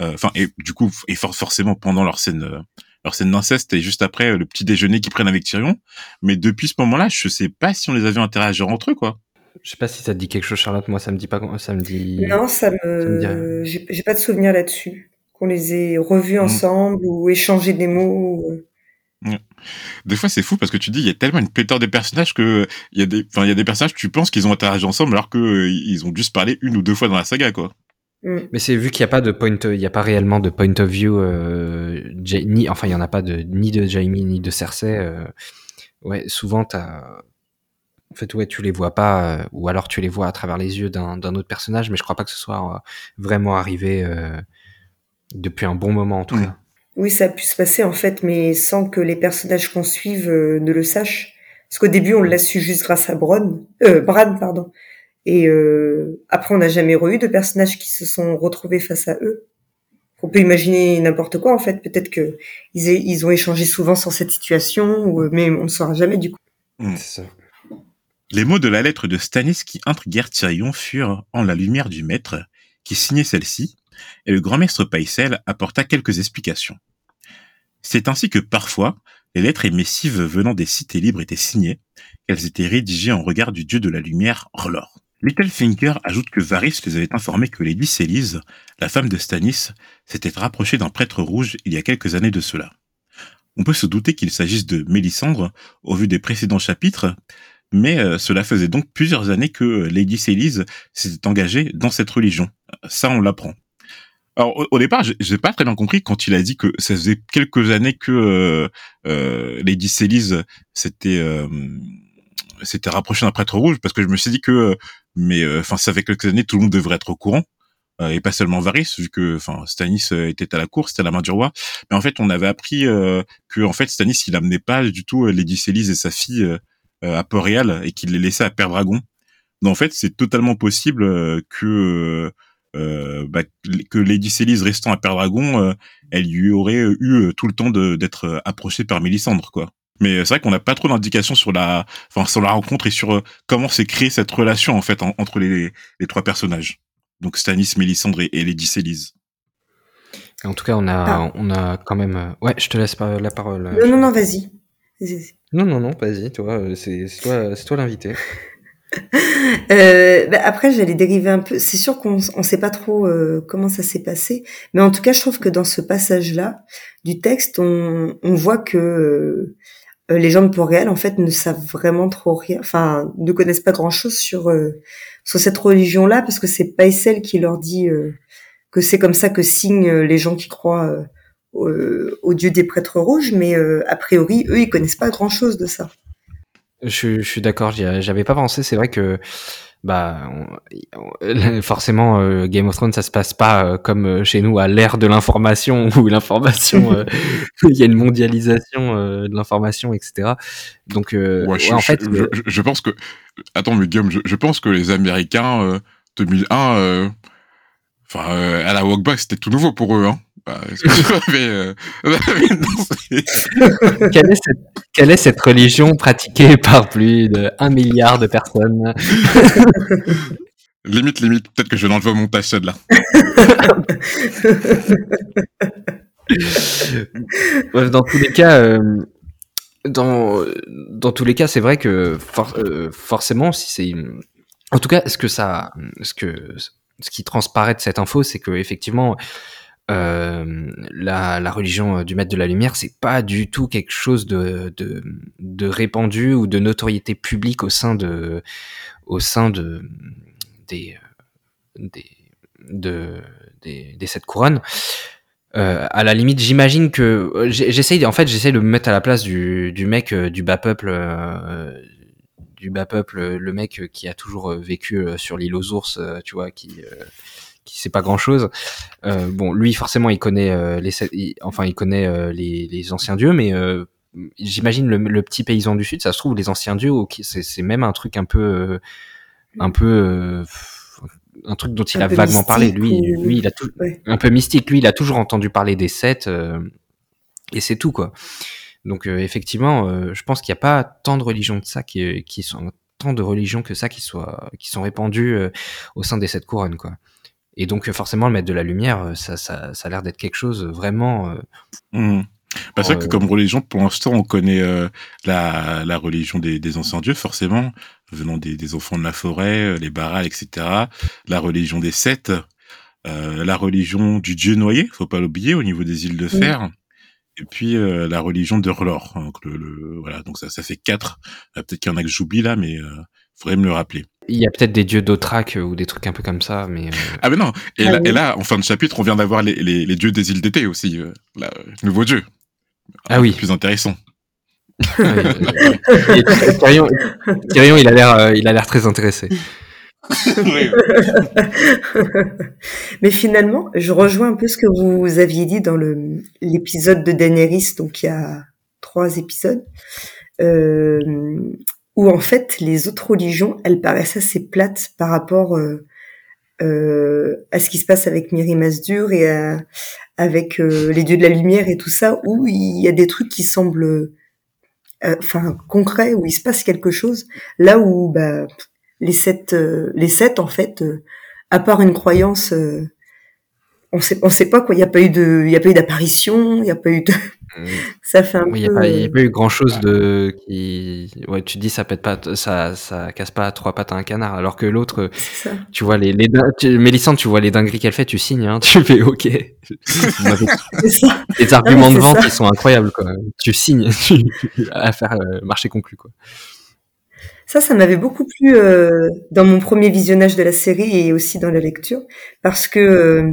euh, enfin et du coup et forcément pendant leur scène leur scène d'inceste et juste après le petit déjeuner qu'ils prennent avec Tyrion. Mais depuis ce moment-là, je sais pas si on les avait interagir entre eux quoi. Je sais pas si ça te dit quelque chose, Charlotte. Moi, ça me dit pas. Ça me dit. Non, ça me. J'ai pas de souvenir là-dessus. Qu'on les ait revus mmh. ensemble ou échangé des mots. Des fois, c'est fou parce que tu dis, il y a tellement une pléthore de personnages que il y a des, enfin, il y a des personnages, tu penses qu'ils ont interagi ensemble alors que euh, ils ont juste parlé une ou deux fois dans la saga, quoi. Mm. Mais c'est vu qu'il n'y a pas de point, il y a pas réellement de point of view, euh, ni, enfin, il y en a pas de ni de Jamie ni de Cersei. Euh, ouais, souvent t'as, en fait, ouais, tu les vois pas, euh, ou alors tu les vois à travers les yeux d'un autre personnage, mais je crois pas que ce soit vraiment arrivé depuis un bon moment en tout mm. cas. Oui, ça a pu se passer en fait, mais sans que les personnages qu'on suive euh, ne le sachent. Parce qu'au début, on l'a su juste grâce à Bron, euh, Bran, pardon. Et euh, après, on n'a jamais eu de personnages qui se sont retrouvés face à eux. On peut imaginer n'importe quoi en fait. Peut-être que ils, ont échangé souvent sur cette situation, ou, mais on ne saura jamais du coup. Ça. Les mots de la lettre de Stanis qui intriguèrent Tyrion furent en la lumière du maître, qui signait celle-ci, et le grand maître Paisel apporta quelques explications. C'est ainsi que parfois, les lettres et missives venant des cités libres étaient signées, qu'elles étaient rédigées en regard du dieu de la lumière, R'hllor. Littlefinger ajoute que Varys les avait informés que Lady Célise, la femme de Stannis, s'était rapprochée d'un prêtre rouge il y a quelques années de cela. On peut se douter qu'il s'agisse de Mélisandre, au vu des précédents chapitres, mais euh, cela faisait donc plusieurs années que Lady Célise s'était engagée dans cette religion. Ça, on l'apprend. Alors au, départ, j'ai pas très bien compris quand il a dit que ça faisait quelques années que euh, euh, Lady Célise s'était euh, s'était rapproché d'un prêtre rouge, parce que je me suis dit que, mais enfin, ça fait quelques années, tout le monde devrait être au courant. et pas seulement Varys, vu que, enfin, Stanis était à la cour, c'était à la main du roi. Mais en fait, on avait appris que, en fait, Stanis, il amenait pas du tout Lady Célise et sa fille à Port-Réal et qu'il les laissait à Père Dragon. Donc, en fait, c'est totalement possible que euh, bah, que Lady Célise restant à Père Dragon, euh, elle lui aurait eu euh, tout le temps d'être approchée par Mélisandre, quoi. Mais c'est vrai qu'on n'a pas trop d'indications sur la, enfin sur la rencontre et sur comment s'est créée cette relation en fait entre les, les, trois personnages. Donc Stanis, Mélisandre et, Lady Célise. En tout cas, on a, ah. on a quand même. Ouais, je te laisse la parole. Non, non, non, vas-y. non, non, non, vas-y, toi, c'est toi, c'est toi l'invité. Euh, bah, après, j'allais dériver un peu. C'est sûr qu'on ne sait pas trop euh, comment ça s'est passé, mais en tout cas, je trouve que dans ce passage-là du texte, on, on voit que, euh, les gens de Port-Réal en fait ne savent vraiment trop rien, enfin ne connaissent pas grand-chose sur sur cette religion-là parce que c'est pas celle qui leur dit que c'est comme ça que signent les gens qui croient au dieu des prêtres rouges, mais a priori eux ils connaissent pas grand-chose de ça. Je, je suis d'accord, j'avais pas pensé. C'est vrai que bah forcément euh, Game of Thrones ça se passe pas euh, comme euh, chez nous à l'ère de l'information où l'information il y a une mondialisation de l'information etc donc ouais, je, en fait je, je, pense que attends mais Guillaume je, pense que les Américains 2001 enfin à la walkback c'était tout nouveau pour eux hein bah, euh, quelle, est cette, quelle, est cette, religion pratiquée par plus de 1 milliard de personnes? Limite, limite, peut-être que je l'envoie au montage celle-là. dans tous les cas, euh, dans, dans tous les cas, c'est vrai que euh, forcément, si c'est, en tout cas, ce que ça, ce que, ce qui transparaît de cette info, c'est que effectivement, euh, la, religion euh, du maître de la lumière, c'est pas du tout quelque chose de, répandu ou de notoriété publique au sein de, au sein de, des, euh, des, de, des, des sept couronnes. Euh, à la limite, j'imagine que j'essaye, en fait, j'essaye de me mettre à la place du, mec du bas peuple, du bas peuple, le mec qui a toujours vécu sur l'île aux ours, tu vois, qui qui sait pas grand chose. Euh, bon, lui forcément il connaît euh, les, enfin il connaît euh, les, les, anciens dieux, mais euh, j'imagine le, le, petit paysan du sud, ça se trouve les anciens dieux, c'est même un truc un peu, un peu, un truc dont il a vaguement parlé. Lui, lui il a tout, un peu mystique. Lui, il a toujours entendu parler des sept, et c'est tout quoi. Donc effectivement, je pense qu'il n'y a pas tant de religions que ça qui, qui sont tant de religions que ça qui soient qui sont répandues au sein des sept couronnes quoi. Et donc forcément, le maître de la lumière, euh, ça, ça, ça a l'air d'être quelque chose vraiment. Euh, mmh. Bah, c'est vrai que comme religion, pour l'instant, on connaît euh, la, la religion des, des anciens dieux, forcément, venant des, des enfants de la forêt, les barals, etc. La religion des sept, euh, la religion du dieu noyé, faut pas l'oublier, au niveau des îles de fer. Et puis euh, la religion de R'hllor. Donc, le, le, voilà, donc ça, ça fait quatre. Peut-être qu'il y en a que j'oublie là, mais faudrait me le rappeler. Il y a peut-être des dieux d'Otrak ou des trucs un peu comme ça, mais. Euh... Ah mais non. Et, ah là, et, là, en fin de chapitre, on vient d'avoir les, les, les, dieux des îles d'été aussi, euh, là, nouveau dieu. Ah oui. Plus intéressant. Tyrion, Tyrion, il a l'air, euh, il a l'air très intéressé. Mais finalement, je rejoins un peu ce que vous aviez dit dans l'épisode de Daenerys, donc il y a trois épisodes. Euh, où en fait les autres religions, elles paraissent assez plates par rapport euh, euh, à ce qui se passe avec Miri Masdur et avec les dieux de la lumière et tout ça, où il y a des trucs qui semblent, enfin concrets, où il se passe quelque chose. Là où bah, les sept, euh, les sept en fait, à part une croyance on sait, on sait pas quoi. Il n'y a pas eu de, il y a pas eu d'apparition, il n'y a pas eu de. Mmh. ça fait un oui, peu. Il n'y a, pas eu grand chose de qui. Ouais, tu dis ça pète pas, ça, ça casse pas trois pattes à un canard. Alors que l'autre, tu vois les, les tu, Mélissande, tu vois les dingueries qu'elle fait, tu signes, hein, tu fais ok. les arguments de vente, ils sont incroyables quoi. Tu signes à faire euh, marché conclu quoi. Ça, ça m'avait beaucoup plu euh, dans mon premier visionnage de la série et aussi dans la lecture, parce que euh,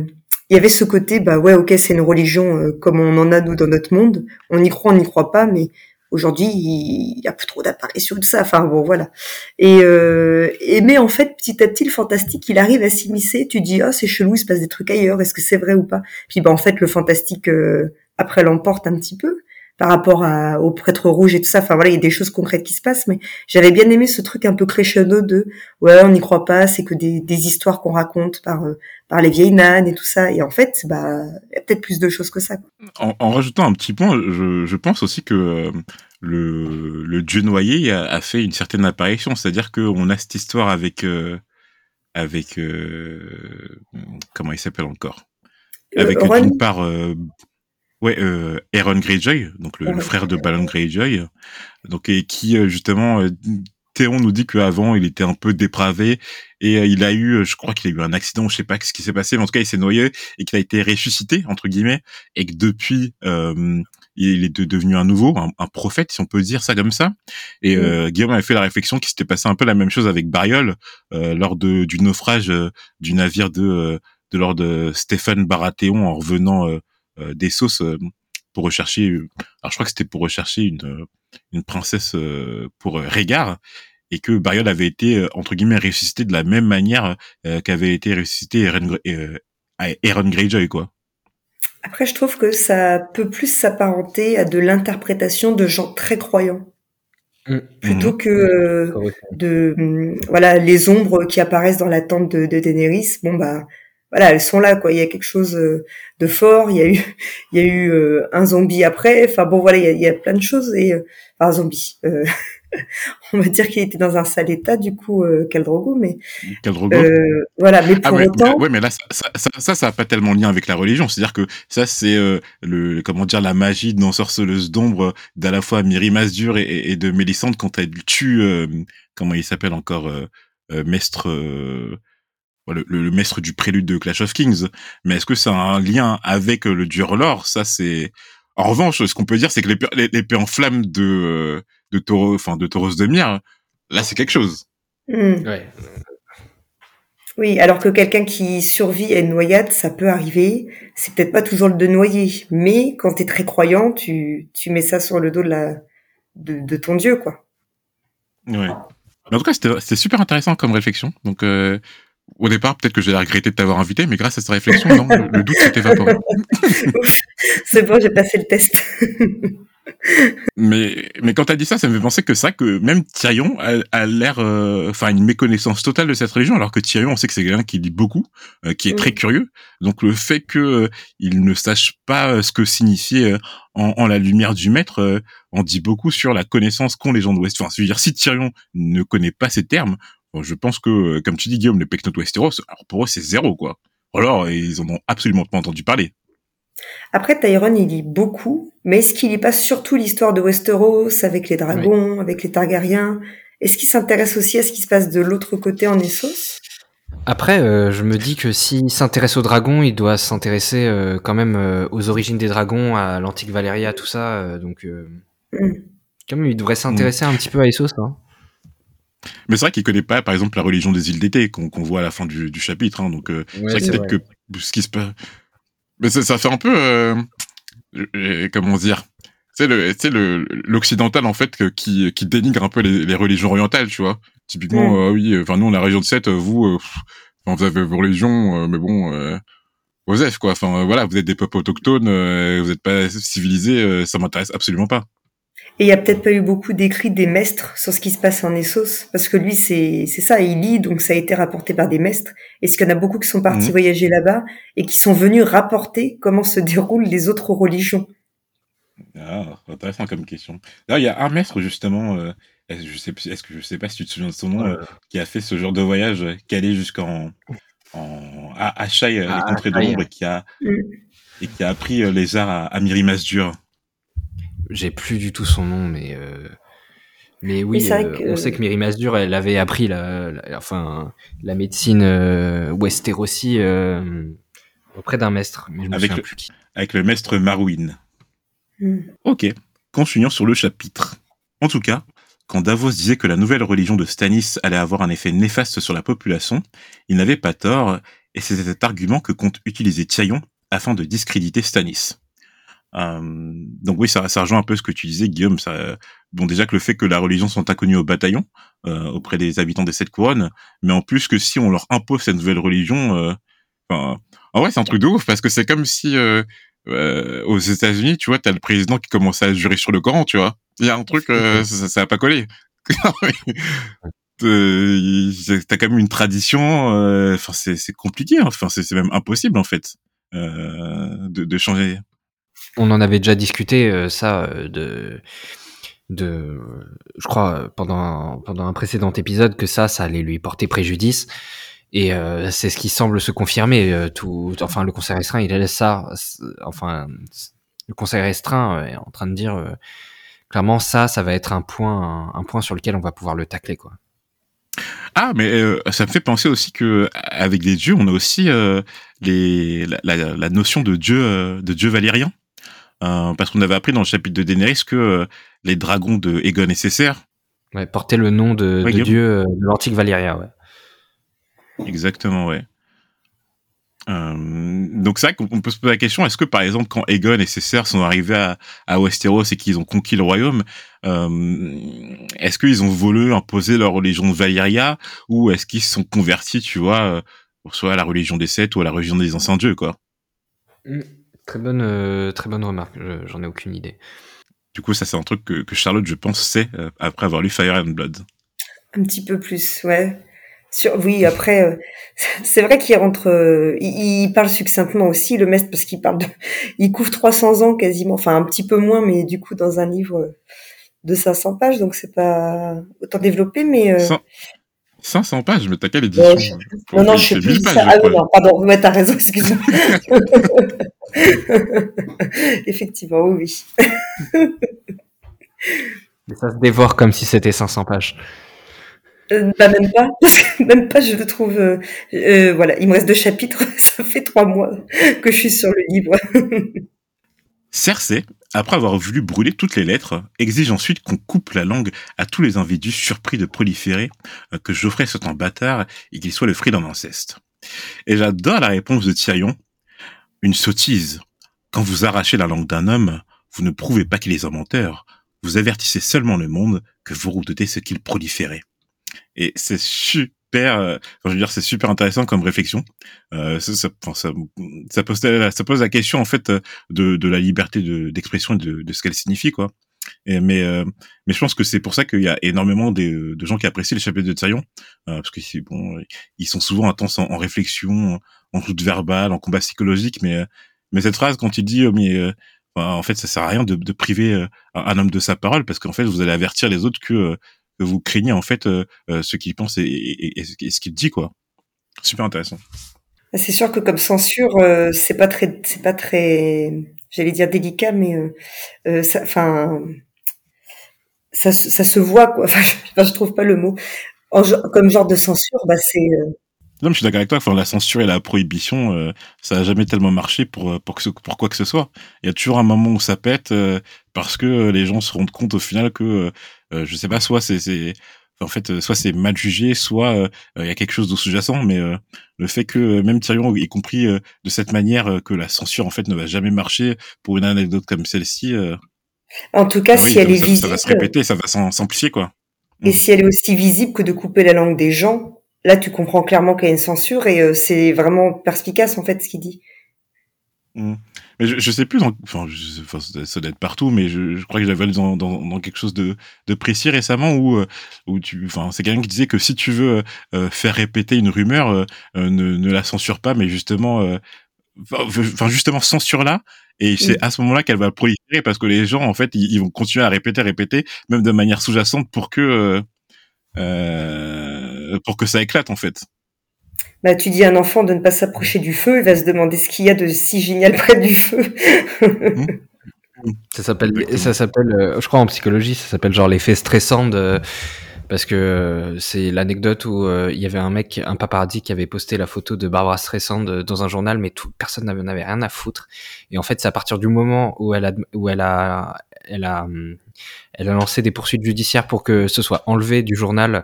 il y avait ce côté, bah ouais, ok, c'est une religion euh, comme on en a nous dans notre monde. On y croit, on n'y croit pas, mais aujourd'hui, il y a plus trop d'apparitions de ça. Enfin bon, voilà. Et, euh, et mais en fait, petit à petit, le fantastique, il arrive à s'immiscer. Tu dis, ah, c'est chelou, il se passe des trucs ailleurs. Est-ce que c'est vrai ou pas? Puis bah en fait, le fantastique euh, après l'emporte un petit peu par rapport à, au prêtre rouge et tout ça. Enfin voilà, il y a des choses concrètes qui se passent, mais j'avais bien aimé ce truc un peu crescendo de ouais, on n'y croit pas, c'est que des, des histoires qu'on raconte par euh, par les vieilles nanes et tout ça. Et en fait, bah, il y a peut-être plus de choses que ça. En, en, rajoutant un petit point, je, je pense aussi que euh, le, le dieu noyé a, a, fait une certaine apparition, c'est-à-dire qu'on a cette histoire avec euh, avec comment il s'appelle encore? Avec d'une part Ouais, euh, Aaron Greyjoy, donc le, frère de Balon Greyjoy, donc et qui euh, justement euh, Théon nous dit qu'avant il était un peu dépravé et euh, il a eu, je crois qu'il a eu un accident, je sais pas ce qui s'est passé, mais en tout cas il s'est noyé et qu'il a été ressuscité entre guillemets et que depuis euh, il est devenu un nouveau, un, prophète si on peut dire ça comme ça. Et euh, Guillaume avait fait la réflexion qu'il s'était passé un peu la même chose avec Bariol lors de, du naufrage du navire de de Lord Stéphane Baratheon en revenant des sauces pour rechercher. Alors je crois que c'était pour rechercher une une princesse pour Régard et que Bariol avait été entre guillemets ressuscité de la même manière qu'avait été ressuscité Eren, Aaron Greyjoy quoi. Après, je trouve que ça peut plus s'apparenter à de l'interprétation de gens très croyants. Mmh. Plutôt mmh. que de mmh, voilà les ombres qui apparaissent dans la tente de, de Daenerys. Bon bah voilà, elles sont là quoi. Il y a quelque chose euh, de fort. Il y a eu, il y a eu euh, un zombie après. Enfin bon, voilà, il y a, plein de choses et euh, enfin, un zombie. on va dire qu'il était dans un sale état du coup, euh, Drogo, mais Drogo. voilà. Mais ah pour autant, ouais, mais là, ça, ça, ça, ça, a pas tellement lien avec la religion. C'est-à-dire que ça, c'est le comment dire la magie de sorceleuse d'ombre d'à la fois Miri Masdur et, et, de Mélissande quand elle tue comment il s'appelle encore Mestre le, le, maître du prélude de Clash of Kings. Mais est-ce que ça a un lien avec euh, le Durlor Ça, c'est. En revanche, ce qu'on peut dire, c'est que l'épée en flamme de euh, de Tauros, enfin de Tauros de Myr, là, c'est quelque chose. Hmm. Oui, alors que quelqu'un qui survit à une noyade, ça peut arriver. C'est peut-être pas toujours le de noyer, mais quand tu es très croyant, tu, tu mets ça sur le dos de la de, de ton dieu, quoi. Ouais. en tout cas, c'était super intéressant comme réflexion. Donc, euh, au départ, peut-être que j'ai regretté de t'avoir invité, mais grâce à cette réflexion, non, le, doute s'est évaporé. c'est bon, j'ai passé le test. mais mais quand t'as dit ça, ça me fait penser que ça, que même Tyrion a, l'air, euh, enfin, une méconnaissance totale de cette religion, alors que Tyrion, on sait que c'est quelqu'un qui lit beaucoup, euh, qui est très curieux. Donc le fait que euh, il ne sache pas ce que signifiait en, en, la lumière du maître, en dit beaucoup sur la connaissance qu'ont les gens de l'Ouest. Enfin, je veux dire, si Tyrion ne connaît pas ces termes, je pense que, euh, comme tu dis, Guillaume, les Pecnotes Westeros, alors pour eux, c'est zéro, quoi. Alors, ils en ont absolument pas entendu parler. Après, Tyrone, il lit beaucoup, mais est-ce qu'il lit pas surtout l'histoire de Westeros avec les dragons, avec les Targaryens? Est-ce qu'il s'intéresse aussi à ce qui se passe de l'autre côté en Essos? Après, euh, je me dis que s'il s'intéresse aux dragons, il doit s'intéresser euh, quand même aux origines des dragons, à l'antique Valéria, tout ça. donc, mm. quand même, il devrait s'intéresser un petit peu à Essos. Hein. Mais c'est vrai qu'il connaît pas, par exemple, la religion des îles d'été qu'on voit à la fin du, chapitre. Hein, donc, euh, c'est vrai que peut-être que ce qui se passe. Mais ça, fait un peu. Euh, euh, comment dire C'est le, l'occidental, en fait, qui, qui dénigre un peu les, religions orientales, tu vois. Typiquement, mm. oui, enfin, nous, on la région de 7, vous, vous avez vos religions, mais bon. Joseph, quoi. Enfin, voilà, vous êtes des peuples autochtones, vous n'êtes pas civilisés, ça m'intéresse absolument pas. Et il y a peut-être pas eu beaucoup d'écrits des maîtres sur ce qui se passe en Essos, parce que lui, c'est c'est ça, il lit, donc ça a été rapporté par des maîtres. Est-ce qu'il y en a beaucoup qui sont partis mhm. voyager là-bas et qui sont venus rapporter comment se déroulent les autres religions Ah, intéressant comme question. Là, il y a un maître justement. Euh, je sais, est-ce que je sais pas si tu te souviens de son nom, euh, qui a fait ce genre de voyage, euh, qui allait jusqu'en en, à Achai, les ah, contrées de l'ombre, et qui a et qui a appris les arts à, à Masdur j'ai plus du tout son nom, mais euh, mais oui, euh, on sait que Miri Masdur, elle avait appris la, enfin la médecine euh, Westerosi euh, auprès d'un maître, mais je me avec, le, plus qui. avec le maître Marouine. Hmm. Ok, continuons sur le chapitre. En tout cas, quand Davos disait que la nouvelle religion de Stannis allait avoir un effet néfaste sur la population, il n'avait pas tort, et c'est cet argument que compte utiliser Tyayon afin de discréditer Stannis. Euh, donc oui, ça, ça rejoint un peu ce que tu disais, Guillaume. Ça, bon, déjà que le fait que la religion soit inconnue au bataillon euh, auprès des habitants des sept couronnes, mais en plus que si on leur impose cette nouvelle religion, euh, enfin, en vrai, c'est un truc de ouf parce que c'est comme si euh, euh, aux États-Unis, tu vois, t'as le président qui commence à jurer sur le Coran, tu vois. Il y a un truc, ça, ça, ça a pas collé. t'as quand même une tradition. Enfin, c'est compliqué. Hein. Enfin, c'est même impossible en fait de, de changer on en avait déjà discuté euh, ça euh, de je crois pendant un, pendant un précédent épisode que ça ça allait lui porter préjudice et euh, c'est ce qui semble se confirmer tout enfin le conseil restreint il laisse ça enfin le conseil restreint est en train de dire clairement, ça, ça va être un point, sur lequel on va pouvoir le tacler, quoi. Ah, mais euh, ça me fait penser aussi que avec des dieux, on a aussi euh, les, la, notion de dieu, euh, de dieu valérien, parce qu'on avait appris dans le chapitre de Daenerys que les dragons de Aegon et César ouais, portaient le nom de, de dieu de l'antique Valyria. Ouais. Exactement, ouais. Euh, donc c'est vrai qu'on peut se poser la question est-ce que par exemple quand Aegon et ses sœurs sont arrivés à, à Westeros et qu'ils ont conquis le royaume, euh, est-ce qu'ils ont voulu imposer leur religion de Valyria ou est-ce qu'ils se sont convertis, tu vois, euh, soit à la religion des Sept ou à la religion des anciens dieux, quoi? Mm. Très bonne, euh, très bonne remarque. J'en ai aucune idée. Du coup, ça c'est un truc que, que Charlotte, je pense, sait après avoir lu Fire and Blood. Un petit peu plus, ouais oui, après, euh, c'est vrai qu'il rentre, euh, il, parle succinctement aussi, le maître, parce qu'il parle de, il couvre 300 ans quasiment, enfin un petit peu moins, mais du coup dans un livre de 500 pages, donc c'est pas autant développé, mais... 500 euh, pages, mais t'as quelle édition Non, non, je sais plus. Pages, ah non, pardon, ouais, t'as raison, excuse-moi. Effectivement, oui. mais ça se dévore comme si c'était 500 pages. Euh, bah même pas, même pas, je le trouve. Euh, euh, voilà, il me reste deux chapitres, ça fait trois mois que je suis sur le livre. Cersei, après avoir voulu brûler toutes les lettres, exige ensuite qu'on coupe la langue à tous les individus surpris de proliférer, que Geoffrey soit un bâtard et qu'il soit le fruit d'un inceste. Et j'adore la réponse de Tyrion. Une sottise. Quand vous arrachez la langue d'un homme, vous ne prouvez pas qu'il est un menteur. Vous avertissez seulement le monde que vous redoutez ce qu'il proliférait. Et c'est super, euh, je veux dire, c'est super intéressant comme réflexion. Euh, ça, ça, ça, ça, pose, la question en fait de, de la liberté d'expression et de, de ce qu'elle signifie, quoi. Mais, euh, mais je pense que c'est pour ça qu'il y a énormément de, de gens qui apprécient les chapitres de Tyrion, euh, parce que c'est bon, ils sont souvent intenses en, en réflexion, en doute verbal, en combat psychologique, mais mais cette phrase quand il dit, oh, mais en fait, ça sert à rien de, de priver un, homme de sa parole, parce qu'en fait, vous allez avertir les autres que vous craignez en fait euh, euh, ce qu'il pense et, ce qu'il dit quoi. Super intéressant. Bah, c'est sûr que comme censure, euh, c'est pas très, c'est pas très, j'allais dire délicat, mais enfin, ça, ça, se voit quoi. Enfin, je, trouve pas le mot. comme genre de censure, bah c'est non, je suis d'accord avec toi. Enfin, la censure et la prohibition, ça a jamais tellement marché pour pour, que, pour quoi que ce soit. Il y a toujours un moment où ça pète parce que les gens se rendent compte au final que euh, je sais pas, soit c'est en fait, euh, soit c'est mal jugé, soit euh, il y a quelque chose de sous-jacent, mais le fait que même Tyrion ait compris de cette manière que la censure en fait ne va jamais marcher pour une anecdote comme celle-ci. en tout cas, bah si elle est visible, ça va se répéter, ça va s'amplifier quoi. Et mm. si elle est aussi visible que de couper la langue des gens, là tu comprends clairement qu'il y a une censure et c'est vraiment perspicace en fait ce qu'il dit. Mm. Mais je, je sais plus, dans, enfin, enfin, ça doit être partout, mais je, je crois que j'avais lu dans, dans, dans, quelque chose de, de précis récemment où, euh, où tu, enfin, c'est quelqu'un qui disait que si tu veux euh, faire répéter une rumeur, euh, ne, ne la censure pas, mais justement, enfin, justement, censure-la. Et c'est à ce moment-là qu'elle va proliférer parce que les gens, en fait, ils, vont continuer à répéter, répéter, même de manière sous-jacente pour que, pour que ça éclate, en fait bah, tu dis à un enfant de ne pas s'approcher du feu, il va se demander ce qu'il y a de si génial près du feu. ça s'appelle, ça s'appelle, euh, je crois en psychologie, ça s'appelle genre l'effet stressant de, parce que euh, c'est l'anecdote où euh, il y avait un mec, un paparazzi qui avait posté la photo de Barbara Streisand dans un journal, mais tout, personne n'avait rien à foutre. Et en fait, c'est à partir du moment où elle a, où elle a, elle a, elle a lancé des poursuites judiciaires pour que ce soit enlevé du journal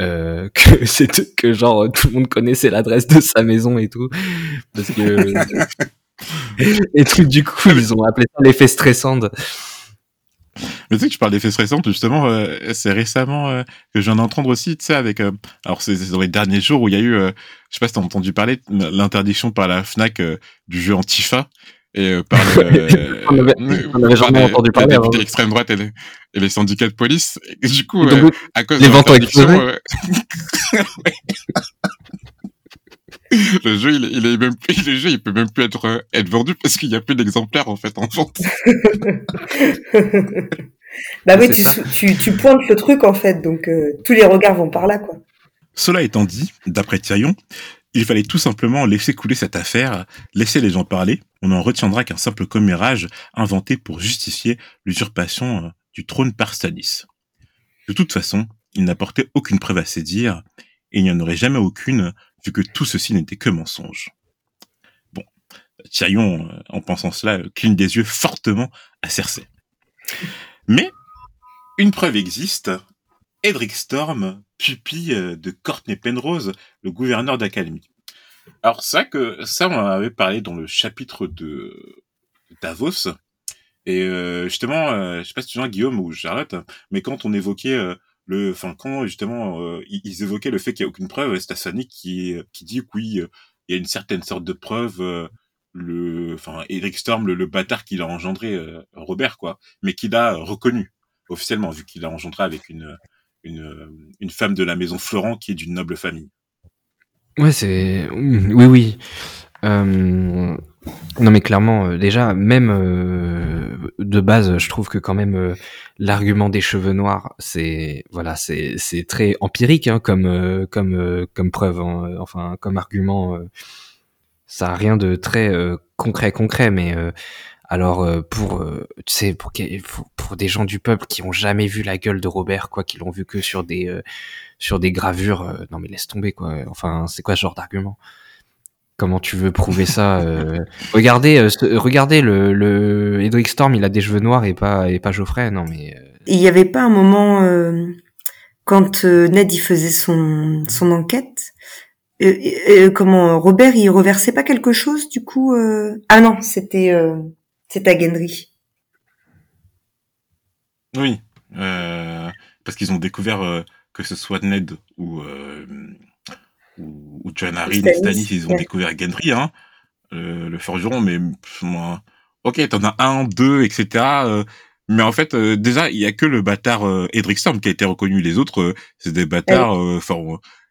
euh, que c'est que genre tout le monde connaissait l'adresse de sa maison et tout. Parce que et du coup ils ont appelé ça l'effet stressant. Mais tu sais que tu parles d'effet stressant justement euh, c'est récemment euh, que je viens d'entendre aussi tu sais avec alors c'est dans les derniers jours où il y a eu je sais pas si t'as entendu parler l'interdiction par la Fnac du jeu Antifa et euh, par le, on avait, on avait jamais entendu parler avant. l'extrême droite et les, et les, syndicats de police. Et du coup, euh, à cause les de l'interdiction, euh, le jeu, il, il est même plus, le jeu, il peut même plus être euh, être vendu parce qu'il y a plus d'exemplaires en fait en vente. bah oui, tu, tu, tu, pointes le truc en fait, donc euh, tous les regards vont par là quoi. Cela étant dit, d'après Thirion, il fallait tout simplement laisser couler cette affaire, laisser les gens parler. On n'en retiendra qu'un simple commérage inventé pour justifier l'usurpation euh, du trône par Stannis. De toute façon, il n'apportait aucune preuve à ses dires, et il n'y en aurait jamais aucune, vu que tout ceci n'était que mensonge. Bon, Tyrion, euh, en pensant cela, cligne des yeux fortement à Cersei. Mais, une preuve existe, Edric Storm, pupille euh, de Courtney Penrose, le gouverneur d'Académie. Alors ça que ça on en avait parlé dans le chapitre de Davos et euh, justement euh, je sais pas si tu vois Guillaume ou Charlotte mais quand on évoquait euh, le enfin quand justement euh, ils, évoquaient le fait qu'il y a aucune preuve c'est qui qui dit que oui il y a une certaine sorte de preuve le enfin Eric Storm le, bâtard qu'il a engendré Robert quoi mais qu'il a reconnu officiellement vu qu'il a engendré avec une une une femme de la maison Florent qui est d'une noble famille. Ouais, c'est oui, oui. Euh... Non, mais clairement, euh, déjà, même euh, de base, je trouve que quand même euh, l'argument des cheveux noirs, c'est voilà, c'est c'est très empirique hein, comme comme comme preuve, hein, enfin comme argument. ça a rien de très concret concret, mais alors pour tu sais pour, pour des gens du peuple qui ont jamais vu la gueule de Robert, quoi, qui l'ont vu que sur des sur des gravures. Euh, non mais laisse tomber quoi. Enfin, c'est quoi ce genre d'argument? Comment tu veux prouver ça euh, Regardez, euh, regardez le, le Edric Storm, il a des cheveux noirs et pas et pas Geoffrey. Non mais. Il n'y avait pas un moment quand Ned il faisait son son enquête. comment Robert il reversait pas quelque chose du coup Ah non, c'était c'était à Gendry. Oui, parce qu'ils ont découvert que ce soit Ned ou, euh, ou, ou Stanis, ils ont découvert Gendry, hein, euh, le forgeron, mais moi, ok, t'en as un, deux, etc. Euh, mais en fait, euh, déjà, il y a que le bâtard euh, Edric Storm qui a été reconnu. Les autres, c'est des bâtards. Enfin,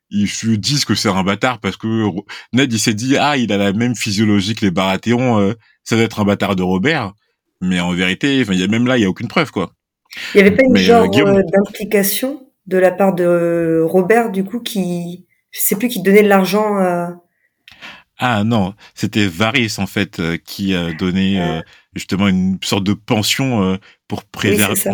ils se disent que c'est un bâtard parce que Ned, il s'est dit, ah, il a la même physiologie que les Baratheons, ça doit être un bâtard de Robert. Mais en vérité, il y a même là, il y a aucune preuve, quoi. Il y avait pas une genre d'implication de la part de Robert, du coup, qui, je sais plus, qui donnait de l'argent à... Ah non, c'était Varys en fait euh, qui euh, justement une sorte de pension euh, pour préserver.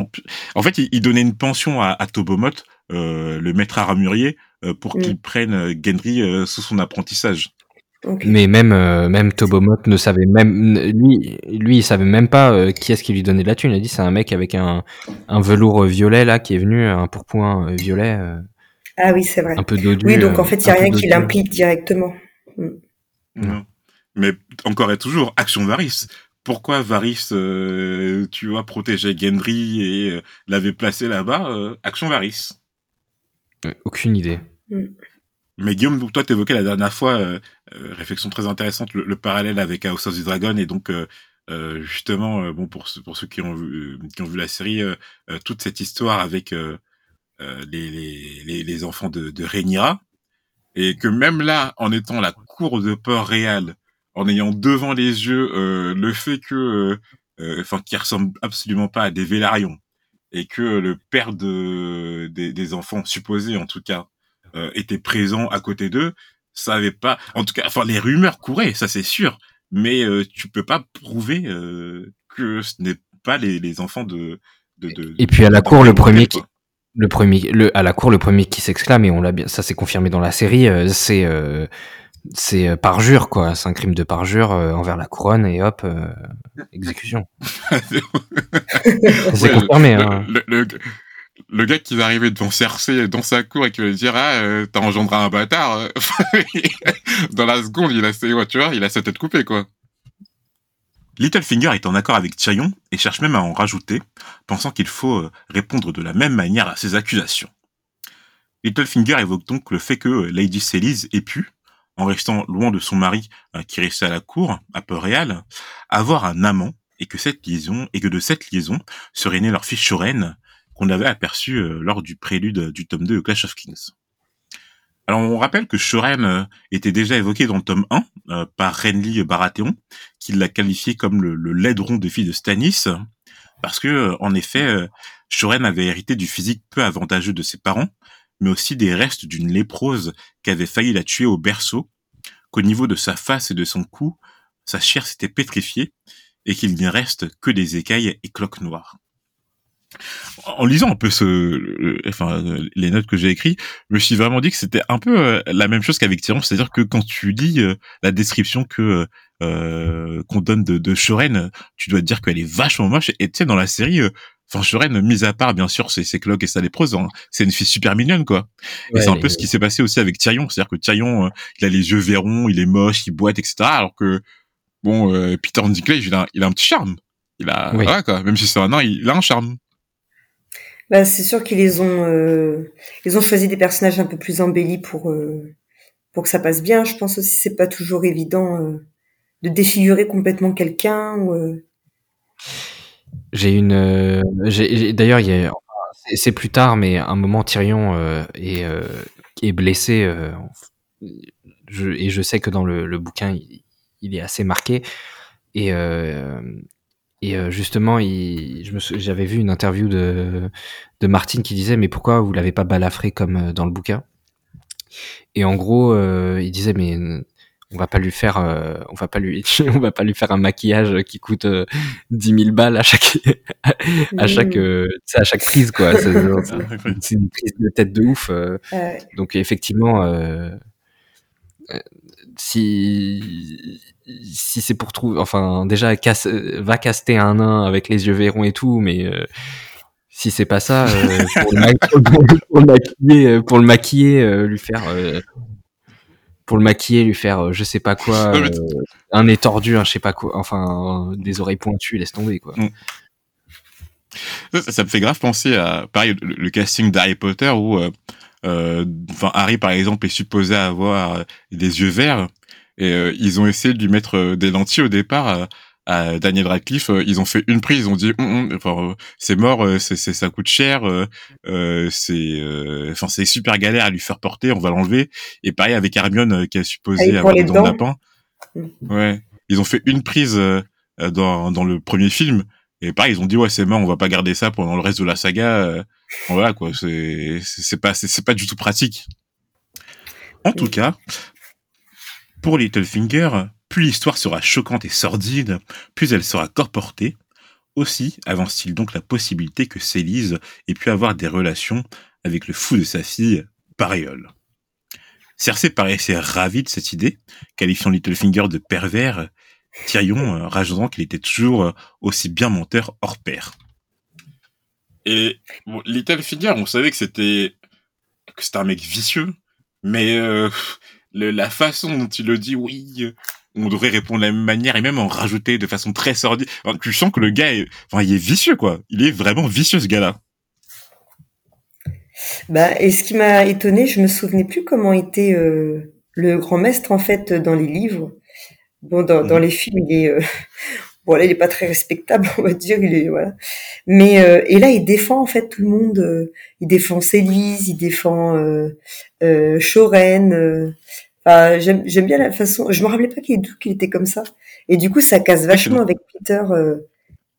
en fait, il, donnait une pension à, à Tobomot, le maître armurier, pour qu'il prenne Gendry sous son apprentissage. Mais même même Tobomot ne savait même lui lui il savait même pas qui est-ce qui lui donnait de la thune. Il a dit c'est un mec avec un, un velours violet là qui est venu un pourpoint violet. ah oui c'est vrai. Un peu dodu. Oui donc en fait il y a rien qui l'implique directement. Mm. Non. Mais encore et toujours action Varys. Pourquoi Varys tu vois protéger Gendry et l'avait placé là-bas action Varys? Aucune idée. Mm. Mais Guillaume, toi, t'évoquais la dernière fois, euh, euh, réflexion très intéressante, le, parallèle avec House of the Dragon et donc euh, justement, bon pour pour ceux qui ont vu qui ont vu la série, toute cette histoire avec les, les, les enfants de, de Rhaenyra et que même là, en étant la cour de peur réelle, en ayant devant les yeux le fait que, enfin, qui ressemble absolument pas à des Vélarions et que le père de des, des enfants supposés en tout cas euh, était présent à côté d'eux, ça avait pas, en tout cas, enfin les rumeurs couraient, ça c'est sûr, mais euh, tu peux pas prouver euh, que ce n'est pas les, les enfants de, de, de, Et puis à la cour, le premier qui, le premier, le, à la cour, le premier qui s'exclame et on l'a bien, ça s'est confirmé dans la série, euh, c'est euh, c'est parjure quoi, c'est un crime de parjure envers la couronne et hop, exécution. c'est confirmé. Hein. Le, le, le gars qui va arriver devant Cersei dans sa cour et qui va lui dire ah euh, t'as engendré un bâtard euh. dans la seconde il a ouais, tu vois il a sa tête coupée quoi Littlefinger est en accord avec Tyrion et cherche même à en rajouter pensant qu'il faut euh, répondre de la même manière à ses accusations Littlefinger évoque donc le fait que Lady Selise ait pu en restant loin de son mari qui restait à la cour à Port-Réal avoir un amant et que cette liaison et que de cette liaison serait née leur fille Shoren qu'on avait aperçu euh, lors du prélude du tome 2 de Clash of Kings. Alors on rappelle que Shoren euh, était déjà évoqué dans le tome 1 euh, par Renly Baratheon, qui l'a qualifié comme le, le laideron de fille de Stannis, parce que en effet, Shoren avait hérité du physique peu avantageux de ses parents, mais aussi des restes d'une léprose qui avait failli la tuer au berceau, qu'au niveau de sa face et de son cou, sa chair s'était pétrifiée, et qu'il n'y reste que des écailles et cloques noires. En lisant un peu ce, enfin, les notes que j'ai écrites, je me suis vraiment dit que c'était un peu euh, la même chose qu'avec Tyrion, c'est-à-dire que quand tu lis euh, la description que euh, qu'on donne de, de Shoren, tu dois te dire qu'elle est vachement moche. Et tu sais, dans la série, enfin, Shoren, mis à part bien sûr c'est ses cloques et sa lépreuse, hein, c'est une fille super mignonne quoi. et c'est un peu ce qui s'est passé aussi avec Tyrion, c'est-à-dire que Tyrion, il a les yeux verrons, il est moche, il boite, etc. Alors que bon, Peter Dinklage, il a, il a un petit charme. Il a, ouais. quoi. Même si c'est un nain, il a un charme. Bah, c'est sûr qu'ils les ont, euh, ils ont choisi des personnages un peu plus embellis pour euh, pour que ça passe bien. Je pense aussi c'est pas toujours évident euh, de défigurer complètement quelqu'un. J'ai une, j'ai, d'ailleurs il y a, c'est plus tard, mais un moment Tyrion est est blessé. Je, et je sais que dans le, le bouquin il, est assez marqué et et euh, justement, j'avais vu une interview de, de Martine qui disait mais pourquoi vous l'avez pas balafré comme euh, dans le bouquin? Et en gros, euh, il disait mais on va pas lui faire, on va pas lui, on va pas lui faire un maquillage qui coûte 10 000 balles à chaque, à chaque, à chaque prise quoi. C'est, une prise de tête de ouf. Donc effectivement, si si c'est pour trouver, enfin déjà casse, va caster un nain avec les yeux verrons et tout, mais euh, si c'est pas ça, euh, pour, le maquiller, euh, pour le maquiller, lui faire, pour le maquiller, lui faire, je sais pas quoi, un nez tordu, un je sais pas quoi, enfin des oreilles pointues, laisse tomber quoi. Mm. Ça, me fait grave penser à pareil le, casting d'Harry Potter où enfin Harry par exemple est supposé avoir des yeux verts et euh, ils ont essayé de lui mettre euh, des lentilles au départ à, Daniel Radcliffe. Euh, ils ont fait une prise, ils ont dit, hum, hum, enfin, c'est mort, c'est, ça coûte cher, c'est, enfin, c'est super galère à lui faire porter, on va l'enlever. Et pareil avec Hermione qui a supposé avoir des dents de lapin. Ouais, ils ont fait une prise dans, dans le premier film. Et pareil, ils ont dit ouais c'est mort, on va pas garder ça pendant le reste de la saga. voilà quoi, c'est c'est pas c'est pas du tout pratique. En tout cas, pour Littlefinger, plus l'histoire sera choquante et sordide, plus elle sera corportée. Aussi avance-t-il donc la possibilité que Célise ait pu avoir des relations avec le fou de sa fille, Paréole. Cersei paraissait ravie de cette idée, qualifiant Littlefinger de pervers, Tyrion euh, rajoutant qu'il était toujours euh, aussi bien menteur hors pair. Et Littlefinger, on savait que c'était que c'était un mec vicieux, mais euh, la façon dont il le dit, oui, on devrait répondre de la même manière et même en rajouter de façon très sordide. tu sens que le gars est, enfin, il est vicieux, quoi. Il est vraiment vicieux, ce gars-là. Bah, et ce qui m'a étonné, je me souvenais plus comment était euh, le grand maître en fait dans les livres. Bon, dans, dans mhm. les films, il est, euh, bon là, il est pas très respectable, on va dire. Il est voilà. Mais euh, et là, il défend en fait tout le monde. il défend Célise, il défend euh, Shoren j'aime, j'aime bien la façon. Je me rappelais pas qu'il, qu'il était comme ça. Et du coup, ça casse vachement avec Peter, euh,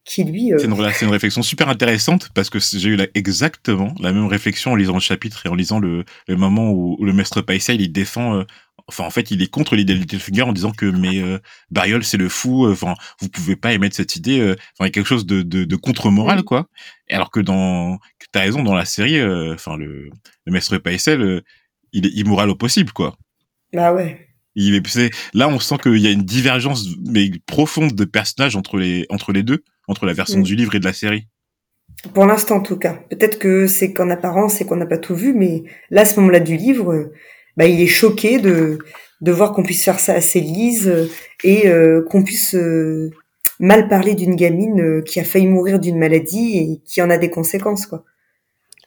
qui lui. Euh, c'est, une, réflexion super intéressante parce que j'ai eu exactement la même réflexion en lisant le chapitre et en lisant le, le moment où, le maître Paisel il défend. Euh, enfin, en fait, il est contre l'idée de Littlefinger en disant que mais Bariol c'est le fou. Enfin, vous pouvez pas émettre cette idée. Enfin, il y a quelque chose de, de, de contre-moral quoi. Et alors que dans, t'as raison dans la série. Enfin, le, le maître Paisel il est immoral au possible quoi. Bah ouais. Il est, là, on sent qu'il y a une divergence mais profonde de personnages entre les entre les deux, entre la version mm. du livre et de la série. Pour l'instant, en tout cas. Peut-être que c'est qu'en apparence, c'est qu'on n'a pas tout vu, mais là, à ce moment-là du livre, bah, il est choqué de de voir qu'on puisse faire ça à Célise et euh, qu'on puisse euh, mal parler d'une gamine euh, qui a failli mourir d'une maladie et qui en a des conséquences, quoi.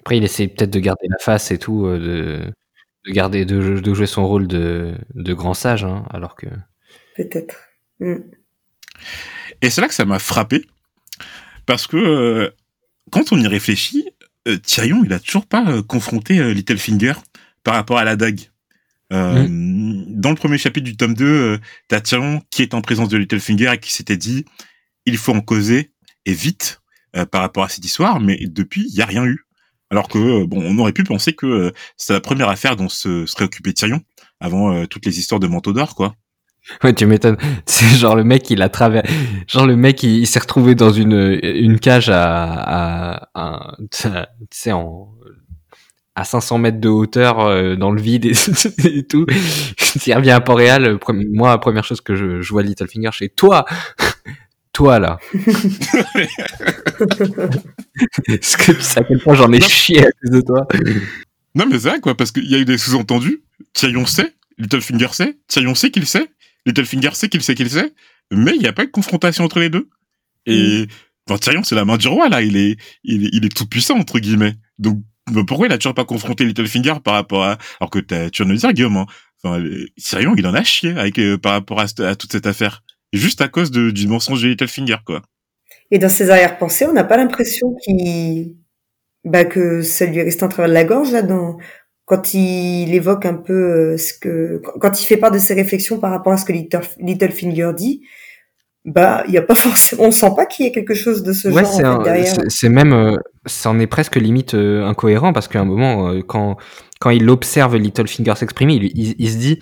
Après, il essaie peut-être de garder la face et tout, de de garder, de, jouer son rôle de, grand sage, hein, alors que. Peut-être. Mm. Et c'est là que ça m'a frappé, parce que euh, quand on y réfléchit, euh, Tyrion, il a toujours pas euh, confronté Littlefinger par rapport à la dague. Mm. Dans le premier chapitre du tome 2, t'as Tyrion qui est en présence de Littlefinger et qui s'était dit il faut en causer et vite par rapport à cette histoire, mais depuis, il y a rien eu. Alors que euh, bon, on aurait pu penser que euh, c'est la première affaire dont se serait occupé Tyrion avant euh, toutes les histoires de manteau d'or, quoi. Ouais, tu m'étonnes. C'est genre le mec, il a traversé, genre le mec, il, s'est retrouvé dans une, une cage à, à, tu sais, en, à 500 mètres de hauteur euh, dans le vide et, tout. S'il revient à Port-Réal, moi, la première chose que je, je vois Littlefinger, c'est toi, toi là. Est-ce que tu sais à quel point j'en ai chié à cause de toi Non mais c'est vrai quoi, parce qu'il y a eu des sous-entendus. Tyrion sait, Littlefinger sait, Tyrion sait qu'il sait, Littlefinger sait qu'il sait qu'il sait, mais il n'y a pas de confrontation entre les deux. Et mm. Tyrion, c'est la main du roi, là. Il est, il est, il est tout puissant, entre guillemets. Donc, pourquoi il a toujours pas confronté Littlefinger par rapport à, alors que tu viens de le dire, Guillaume, hein. Enfin, Tyrion, il en a chié avec, euh, par rapport à, toute cette affaire. Juste à cause de, du mensonge de Littlefinger, quoi. Et dans ses arrière-pensées, on n'a pas l'impression qu'il, bah, que ça lui est resté en travers de la gorge, là, dans, quand il évoque un peu euh, ce que, quand il fait part de ses réflexions par rapport à ce que Littlefinger dit, bah, il y a pas forcément, on sent pas qu'il y ait quelque chose de ce genre en fait, derrière. C'est même, euh, ça en est presque limite euh, incohérent parce qu'à un moment, quand quand il observe Littlefinger s'exprimer, il, il, se dit,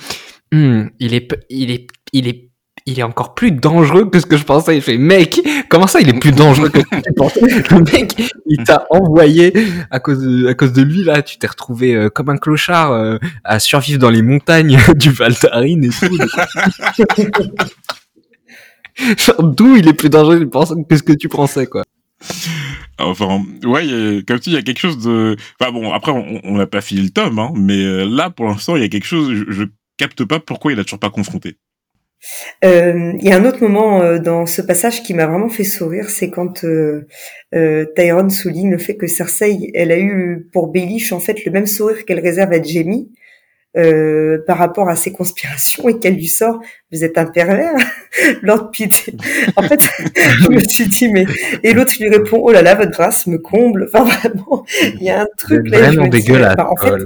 hm, il est, il est, il est il est encore plus dangereux que ce que je pensais. Il fait, mec, comment ça, il est plus dangereux que ce que tu pensais? Le mec, il t'a envoyé à cause de, à cause de lui là. Tu t'es retrouvé euh, comme un clochard euh, à survivre dans les montagnes du Val et tout. d'où il est plus dangereux que ce que tu pensais, quoi. Enfin, ouais, comme tu dis, il y a quelque chose de. Enfin bon, après, on n'a pas fini le tome, hein, mais euh, là, pour l'instant, il y a quelque chose. Je, je capte pas pourquoi il a toujours pas confronté. Euh, il y a un autre moment euh, dans ce passage qui m'a vraiment fait sourire, c'est quand euh, euh, Tyrone souligne le fait que Cersei, elle a eu pour Baelish en fait le même sourire qu'elle réserve à Jamie euh, par rapport à ses conspirations et qu'elle lui sort. Vous êtes un pervers Lord Pitt. En fait je me suis dit mais et l'autre lui répond oh là là votre grâce me comble. Enfin vraiment il y a un truc là vraiment dégueulasse en fait,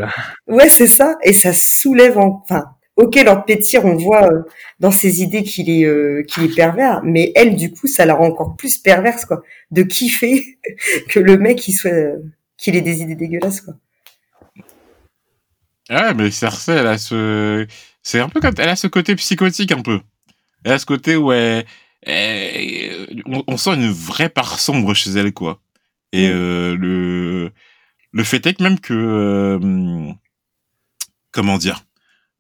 ouais c'est ça et ça soulève enfin ok, Lord Pétir, on voit euh, dans ses idées qu'il est euh, qu'il est pervers, mais elle, du coup, ça la rend encore plus perverse, quoi, de kiffer que le mec qui soit euh, qu'il ait des idées dégueulasses, quoi. Ah, mais Cersei, elle a ce, c'est un peu comme, elle a ce côté psychotique un peu. Elle a ce côté où elle, on, sent une vraie part sombre chez elle, quoi. Et mm. le le fait est que même que comment dire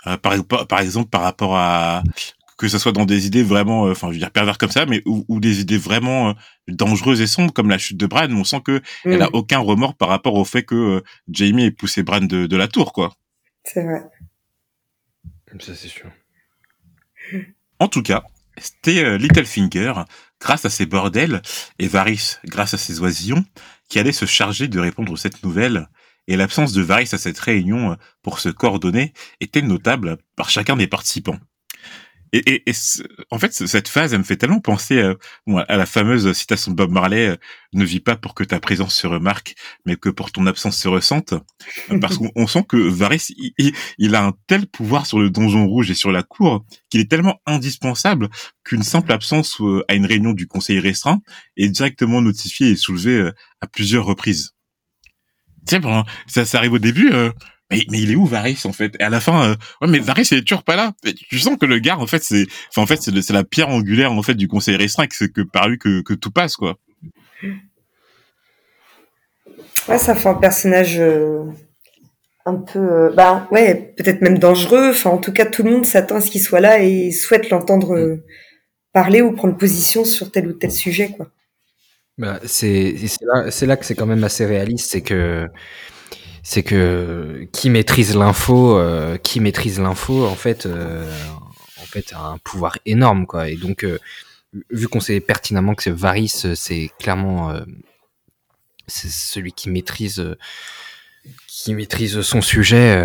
euh, par, par exemple par rapport à que ce soit dans des idées vraiment, euh, enfin, je veux dire pervers comme ça, mais ou, des idées vraiment euh, dangereuses et sombres comme la chute de Bran. On sent que elle a aucun remords par rapport au fait que Jamie ait poussé Bran de, de la tour, quoi. C'est vrai. Ça c'est sûr. En tout cas, c'était Littlefinger, grâce à ses bordels, et Varys, grâce à ses oisillons, qui allait se charger de répondre à cette nouvelle et l'absence de Varys à cette réunion euh, pour se coordonner était notable par chacun des participants. Et, et, en fait, cette phase, elle me fait tellement penser à, euh, à la fameuse citation de Bob Marley euh, "Ne vis pas pour que ta présence se remarque, mais que pour ton absence se ressente." Parce qu'on sent que Varys, il, il, a un tel pouvoir sur le donjon rouge et sur la cour qu'il est tellement indispensable qu'une simple absence à une réunion du conseil restreint est directement notifiée et soulevée à plusieurs reprises sais, ça, ça arrive au début, euh, mais, mais, il est où Varys en fait? Et à la fin, euh, ouais, mais Varys il est toujours pas là. tu sens que le gars en fait c'est, enfin en fait c'est la pierre angulaire en fait du conseil restreint, c'est que par lui que, que tout passe quoi. Ouais, ça fait un personnage euh, un peu, bah ouais, peut-être même dangereux. Enfin, en tout cas, tout le monde s'attend à ce qu'il soit là et souhaite l'entendre mm. parler ou prendre position sur tel ou tel sujet, quoi. Bah, c'est là, là, que c'est quand même assez réaliste, c'est que c'est que qui maîtrise l'info, euh, qui maîtrise l'info, en fait, euh, en fait, a un pouvoir énorme, quoi. Et donc, euh, vu qu'on sait pertinemment que c'est Varys, c'est clairement celui qui maîtrise qui maîtrise son sujet.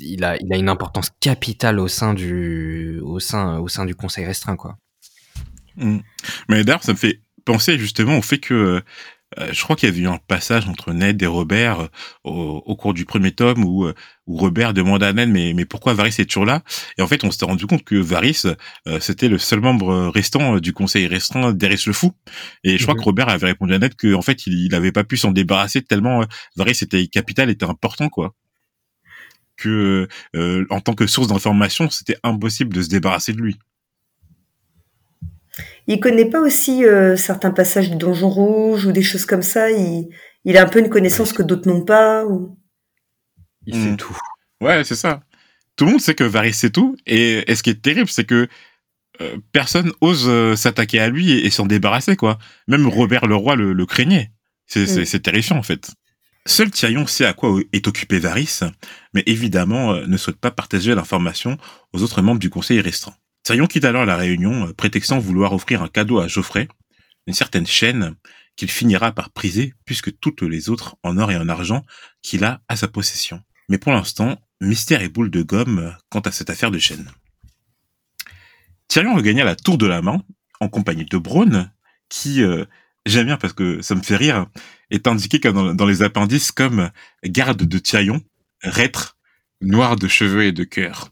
il a il a une importance capitale au sein du au sein au sein du conseil restreint, quoi. Mmh. Mais d'ailleurs, ça me fait penser justement au fait que je crois qu'il y avait eu un passage entre Ned et Robert euh, au, cours du premier tome où, euh, où Robert demande à Ned mais, mais pourquoi Varys est toujours là? Et en fait, on s'est rendu compte que Varys, c'était le seul membre restant du conseil restreint d'Eris le Fou. Et je crois mhm. que Robert avait répondu à Ned qu'en fait, il n'avait pas pu s'en débarrasser tellement Varys était capital, était important, quoi. que euh, en tant que source d'information, c'était impossible de se débarrasser de lui. Il connaît pas aussi certains passages du Donjon Rouge ou des choses comme ça. Il, il a un peu une connaissance que d'autres n'ont pas. Ou... Il sait hmm. tout. Ouais, c'est ça. Tout le monde sait que Varys sait tout. Et, et ce qui est terrible, c'est que euh, personne ose euh, s'attaquer à lui et, s'en débarrasser, quoi. Même Robert le Roi le, craignait. Mm. C'est terrifiant, en fait. Seul Tyrion sait à quoi est occupé Varys, mais évidemment euh, ne souhaite pas partager l'information aux autres membres du conseil restreint. Tyrion quitte alors la réunion, prétextant vouloir offrir un cadeau à Geoffrey, une certaine chaîne qu'il finira par priser puisque toutes les autres en or et en argent qu'il a à sa possession. Mais pour l'instant, mystère et boule de gomme quant à cette affaire de chaîne. Tyrion regagna la tour de la main en compagnie de Braun, qui, euh, j'aime bien parce que ça me fait rire, est indiqué dans, les appendices comme garde de Tyrion, reître, noir de cheveux et de cœur.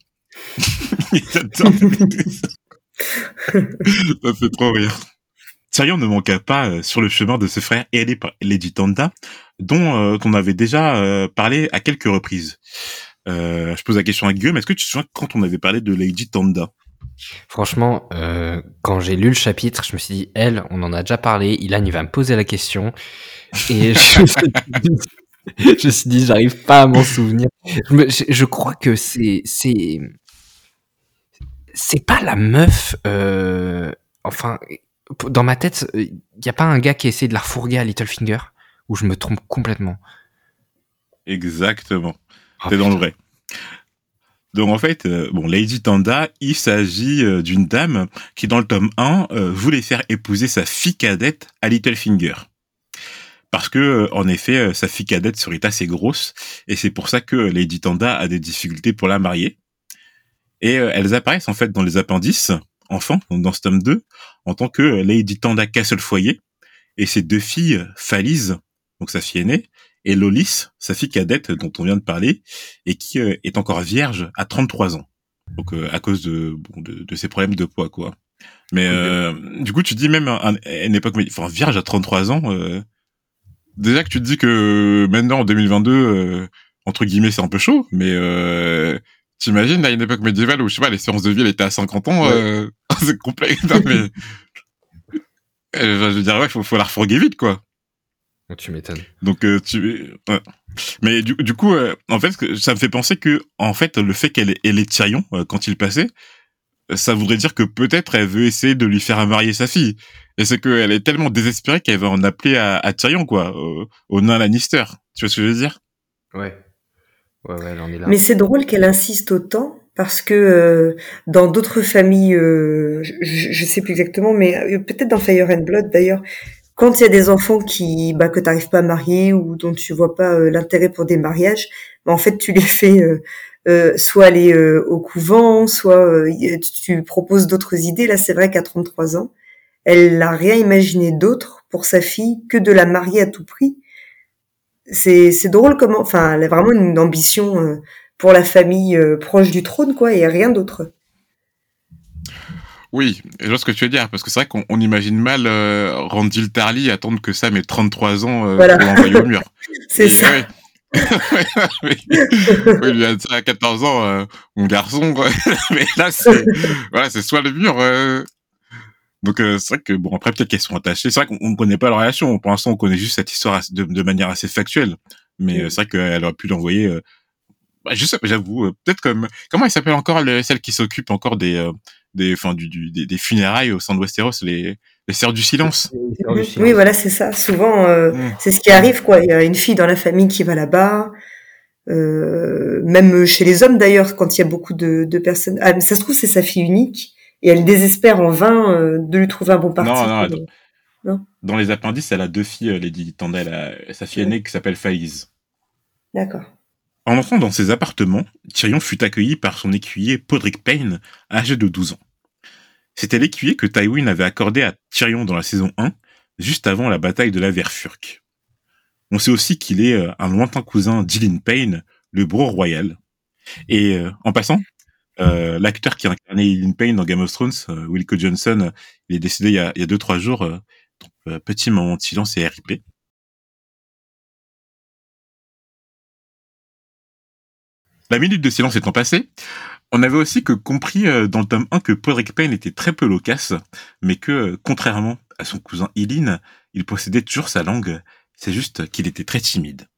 ça fait trop rire. Tyrion ne manqua pas euh, sur le chemin de ses frères aidé par Lady Tanda, dont euh, on avait déjà parlé à quelques reprises. je pose la question à Guillaume, est-ce que tu te souviens quand on avait parlé de Lady Tanda? Franchement, euh, quand j'ai lu le chapitre, je me suis dit, elle, on en a déjà parlé, Ilan, il va me poser la question. Et je, me suis dit, j'arrive pas à m'en souvenir. Je, crois que c'est, c'est, c'est pas la meuf, euh, enfin, dans ma tête, il n'y a pas un gars qui essaie de la refourguer à Littlefinger, ou je me trompe complètement. Exactement. C'est oh, dans le vrai. Donc en fait, euh, bon, Lady Tanda, il s'agit euh, d'une dame qui dans le tome 1 euh, voulait faire épouser sa fille cadette à Littlefinger. Parce que en effet, sa fille cadette serait assez grosse et c'est pour ça que Lady Tanda a des difficultés pour la marier. Et elles apparaissent en fait dans les appendices, enfants, dans ce tome 2, en tant que Lady Tanda Castle-Foyer et ses deux filles, Falise, donc sa fille aînée, et Lolis, sa fille cadette dont on vient de parler, et qui euh, est encore vierge à 33 ans. Donc euh, à cause de, bon, de, de ses problèmes de poids, quoi. Mais euh, du coup, tu dis même à, une époque, enfin vierge à 33 ans. déjà que tu te dis que maintenant en 2022, entre guillemets, c'est un peu chaud, mais t'imagines à une époque médiévale où je sais pas, les séances de vie elles étaient à 50 ans, c'est complexe. mais je veux dire, ouais, faut, faut la refourguer vite, quoi. Tu m'étonnes. Donc euh, tu mais du, du coup euh, en fait ça me fait penser que en fait le fait qu'elle elle est Tyrion euh, quand il passait ça voudrait dire que peut-être elle veut essayer de lui faire marier sa fille et c'est qu'elle est tellement désespérée qu'elle va en appeler à, à Tyrion quoi au nain Lannister tu vois ce que je veux dire? Ouais. Mais c'est drôle qu'elle insiste autant parce que dans d'autres familles, je, je, sais plus exactement, mais peut-être dans Fire and Blood d'ailleurs, quand il y a des enfants qui bah, que tu n'arrives pas à marier ou dont tu vois pas euh, l'intérêt pour des mariages, bah, en fait tu les fais euh, euh, soit aller au couvent, soit tu proposes d'autres idées. Là, c'est vrai qu'à 33 ans, elle n'a rien imaginé d'autre pour sa fille que de la marier à tout prix. C'est c'est drôle comment, enfin, elle a vraiment une ambition pour la famille proche du trône, quoi, et rien d'autre. Oui, je vois ce que tu veux dire, parce que c'est vrai qu'on imagine mal euh, Randil Tarly attendre que Sam ait 33 ans euh, pour l'envoyer au mur. c'est ça. Oui. oui, lui a dit à 14 ans, euh, mon garçon, mais là, c'est voilà, c'est soit le mur. Euh. Donc c'est vrai que bon après peut-être qu'elles sont attachées. C'est vrai qu'on ne connaît pas leur relation. Pour l'instant, on connaît juste cette histoire de, de manière assez factuelle. Mais mm. c'est vrai qu'elle aurait pu l'envoyer. Bah, je sais, j'avoue, peut-être comme comment elle s'appelle encore celle qui s'occupe encore des des, enfin, du, du, des, funérailles au sein de Westeros, les, les sœurs du silence. Oui, voilà, c'est ça. Souvent, euh, mm. c'est ce qui arrive, quoi. Il y a une fille dans la famille qui va là-bas. Euh, même chez les hommes, d'ailleurs, quand il y a beaucoup de, de personnes. Ah, mais ça se trouve, c'est sa fille unique. Et elle désespère en vain euh, de lui trouver un bon parti. Non, non, non. Dans les appendices, elle a deux filles, Lady Tandel, sa fille aînée qui s'appelle Faiz. D'accord. En entrant dans ses appartements, Tyrion fut accueilli par son écuyer Podrick Payne, âgé de 12 ans. C'était l'écuyer que Tywin avait accordé à Tyrion dans la saison 1, juste avant la bataille de la Verfurque. On sait aussi qu'il est euh, un lointain cousin d'Ilyn Payne, le bro royal. Et euh, en passant, euh, l'acteur qui a incarné Ilyn Payne dans Game of Thrones, Wilco Johnson, il est décédé il y a, il y a deux trois jours. donc, petit moment de silence et RIP. La minute de silence étant passée, on avait aussi que compris euh, dans le tome 1 que Podrick Payne était très peu loquace, mais que, euh, contrairement à son cousin Eileen, il possédait toujours sa langue, c'est juste qu'il était très timide.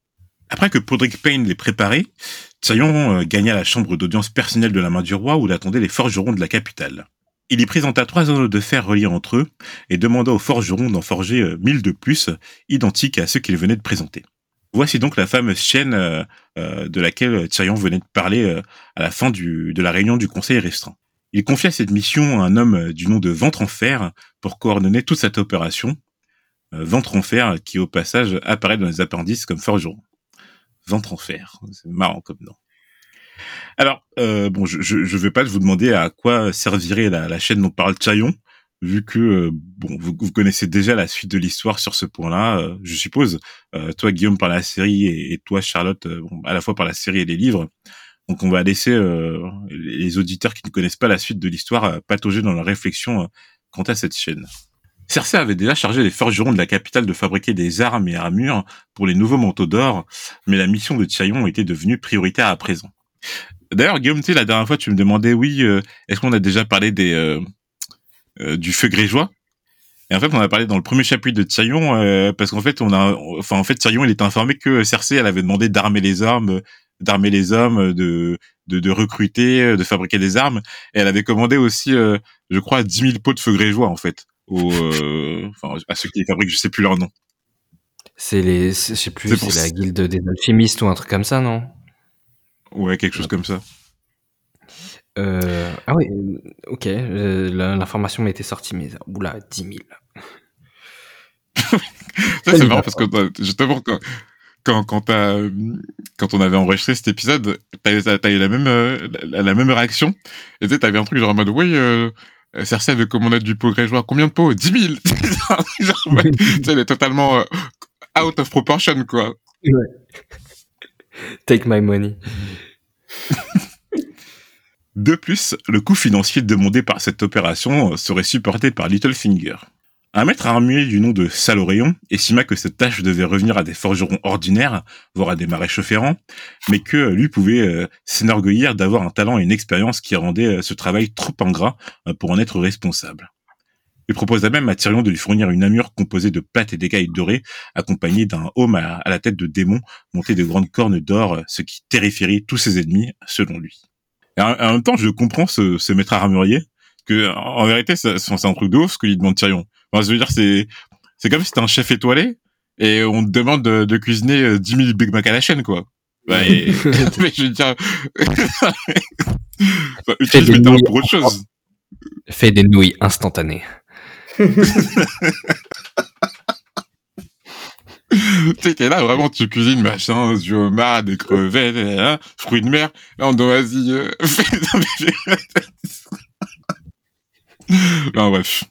Après que Podrick Payne l'ait préparé, Tyrion euh, gagna la chambre d'audience personnelle de la main du roi où l'attendaient les forgerons de la capitale. Il y présenta trois anneaux de fer reliés entre eux et demanda aux forgerons d'en forger mille de plus, identiques à ceux qu'il venait de présenter. Voici donc la fameuse chaîne euh, euh, de laquelle Tyrion venait de parler euh, à la fin de la réunion du Conseil restreint. Il confia cette mission à un homme du nom de Ventre en Fer pour coordonner toute cette opération. Ventre en Fer qui au passage apparaît dans les appendices comme forgeron. Ventre en Fer, c'est marrant comme nom. Alors, bon, je ne vais pas vous demander à quoi servirait la, la chaîne dont parle Tyrion, vu que euh, bon, vous, connaissez déjà la suite de l'histoire sur ce point-là, euh, je suppose. Euh, toi, Guillaume, par la série, et, toi, Charlotte, bon, à la fois par la série et les livres. Donc, on va laisser les auditeurs qui ne connaissent pas la suite de l'histoire patauger dans leur réflexion quant à cette chaîne. Cersei avait déjà chargé les forgerons de la capitale de fabriquer des armes et armures pour les nouveaux manteaux d'or, mais la mission de Tyrion était devenue prioritaire à présent. D'ailleurs, Guillaume, tu sais, la dernière fois, tu me demandais, oui, est-ce qu'on a déjà parlé des, euh, du feu grégeois? Et en fait, on a parlé dans le premier chapitre de Tyrion, euh, parce qu'en fait, on a, enfin, en fait, Tyrion, il était informé que Cersei, elle avait demandé d'armer les armes, d'armer les hommes, de, de, de, recruter, de fabriquer des armes. Et elle avait commandé aussi, euh, je crois, 10 000 pots de feu grégeois, en fait, aux, enfin, à ceux qui les fabriquent, je sais plus leur nom. C'est les, je sais plus, c'est la guilde des alchimistes ou un truc comme ça, non? Ouais, quelque chose comme ça. Euh, ah oui, euh, ok, euh, l'information m'était sortie, mais oula, 10 000. c'est marrant parce que justement, quand, quand, quand, quand on avait enregistré cet épisode, t'as as, eu la même, la, même réaction. Et tu t'avais un truc genre en mode, oui, euh, Cersei avait commandé du pot grégeois. Combien de pots? 10 000 genre, ouais, Elle est totalement out of proportion, quoi. Take my money. De plus, le coût financier demandé par cette opération serait supporté par Littlefinger. Un maître armurier du nom de Saloréon estima que cette tâche devait revenir à des forgerons ordinaires, voire à des maréchaux ferrants, mais que lui pouvait euh, s'enorgueillir d'avoir un talent et une expérience qui rendaient euh, ce travail trop ingrat euh, pour en être responsable. Il proposa même à Tyrion de lui fournir une armure composée de plates et d'écailles dorées, accompagnée d'un homme à, la tête de démon monté de grandes cornes d'or, ce qui terrifierait tous ses ennemis, selon lui. Et en, même temps, je comprends ce, ce maître armurier que en vérité, c'est un truc de ouf ce que lui demande Tyrion. Enfin, je veux dire, c'est c'est comme si c'était un chef étoilé et on te demande de, de cuisiner 10 000 Big Mac à la chaîne, quoi. Bah, et... mais je veux dire, enfin, utilise mes pour autre chose. Fais des nouilles instantanées. tu sais, là, vraiment, tu cuisines, machin, du homard, des crevettes, hein, fruits de mer. Là, on doit, vas-y, euh, non, bref.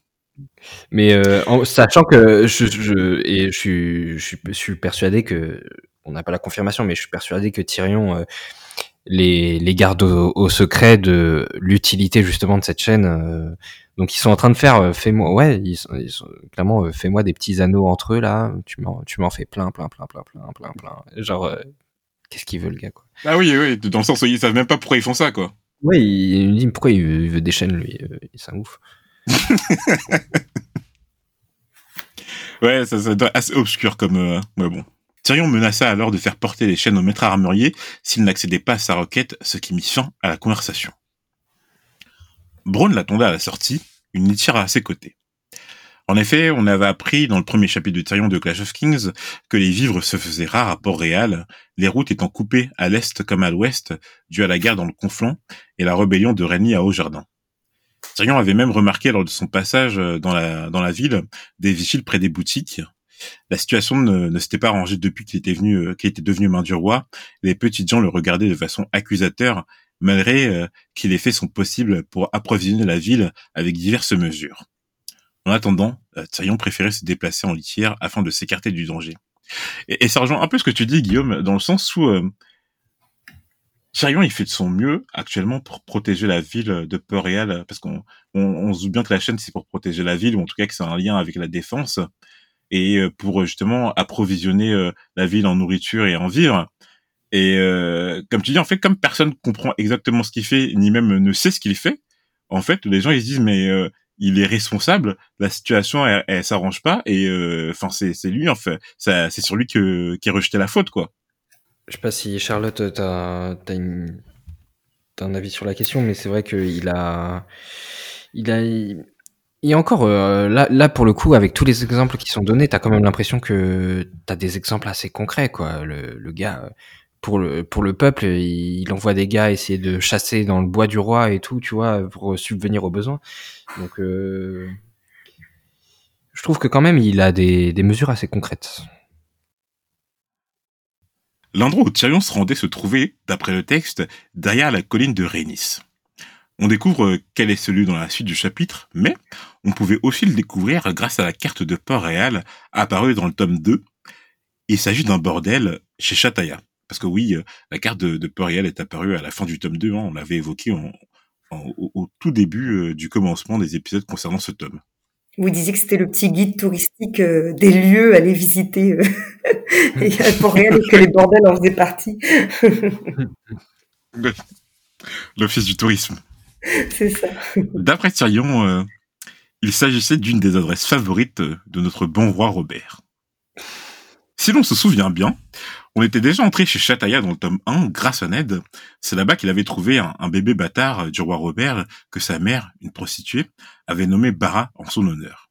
Mais euh, en, sachant que je, je, et je suis, je, suis, persuadé que, on n'a pas la confirmation, mais je suis persuadé que Tyrion euh, les, les garde au, secret de l'utilité justement de cette chaîne. Euh, donc ils sont en train de faire, euh, fais-moi, ouais, ils sont, ils sont clairement, euh, fais-moi des petits anneaux entre eux là. Tu m'en, tu m'en fais plein, plein, plein, plein, plein, plein, plein. Genre, qu'est-ce qu'il veut le gars quoi? Ah oui, oui, dans le sens où ils savent même pas pourquoi ils font ça quoi. Ouais, il, me dit pourquoi il veut, des chaînes lui, c'est un ouf. ouais, ça, ça assez obscur comme, ouais bon. Tyrion menaça alors de faire porter les chaînes au maître armurier s'il n'accédait pas à sa requête, ce qui mit fin à la conversation. Braun l'attendait à la sortie, une litière à ses côtés. En effet, on avait appris dans le premier chapitre de Tyrion de Clash of Kings que les vivres se faisaient rares à Port-Réal, les routes étant coupées à l'est comme à l'ouest dû à la guerre dans le conflant et la rébellion de Renly à Haut-Jardin. Tyrion avait même remarqué lors de son passage dans la, dans la ville des vigiles près des boutiques. La situation ne, s'était pas arrangée depuis qu'il était venu, euh, qu'il était devenu main du roi. Les petits gens le regardaient de façon accusateur malgré euh, qu'il ait fait son possible pour approvisionner la ville avec diverses mesures. En attendant, euh, Tyrion préférait se déplacer en litière afin de s'écarter du danger. Et, et, un peu ce que tu dis, Guillaume, dans le sens où euh, Tyrion, il fait de son mieux actuellement pour protéger la ville de Port-Réal, parce qu'on on, on, se doute bien que la chaîne, c'est pour protéger la ville, ou en tout cas que c'est un lien avec la défense, et pour justement approvisionner la ville en nourriture et en vivres. Et euh, comme tu dis, en fait, comme personne comprend exactement ce qu'il fait, ni même ne sait ce qu'il fait, en fait, les gens ils se disent mais euh, il est responsable, la situation elle, elle s'arrange pas et euh, enfin c'est c'est lui en fait, c'est sur lui que qui est rejeté la faute quoi. Je sais pas si Charlotte t'as t'as une un avis sur la question, mais c'est vrai qu'il a il a et encore, euh, là, là, pour le coup, avec tous les exemples qui sont donnés, t'as quand même l'impression que t'as des exemples assez concrets, quoi. Le, le gars, pour le, pour le peuple, il, envoie des gars essayer de chasser dans le bois du roi et tout, tu vois, pour subvenir aux besoins. Donc, euh, je trouve que quand même, il a des, des mesures assez concrètes. L'endroit où Tyrion se rendait se trouvait, d'après le texte, derrière la colline de Rhaenys. On découvre euh, quel est celui dans la suite du chapitre, mais on pouvait aussi le découvrir grâce à la carte de Port-Réal apparue dans le tome 2. Il s'agit d'un bordel chez Chataya. Parce que oui, euh, la carte de, Port-Réal est apparue à la fin du tome 2, hein. on l'avait évoqué au, tout début euh, du commencement des épisodes concernant ce tome. Vous disiez que c'était le petit guide touristique des lieux à aller visiter Port-Réal et que les bordels en faisaient partie. L'office du tourisme. C'est ça. D'après euh, il s'agissait d'une des adresses favorites de notre bon roi Robert. Si l'on se souvient bien, on était déjà entré chez Chataya dans le tome 1 grâce à Ned. C'est là-bas qu'il avait trouvé un, bébé bâtard du roi Robert que sa mère, une prostituée, avait nommé Bara en son honneur.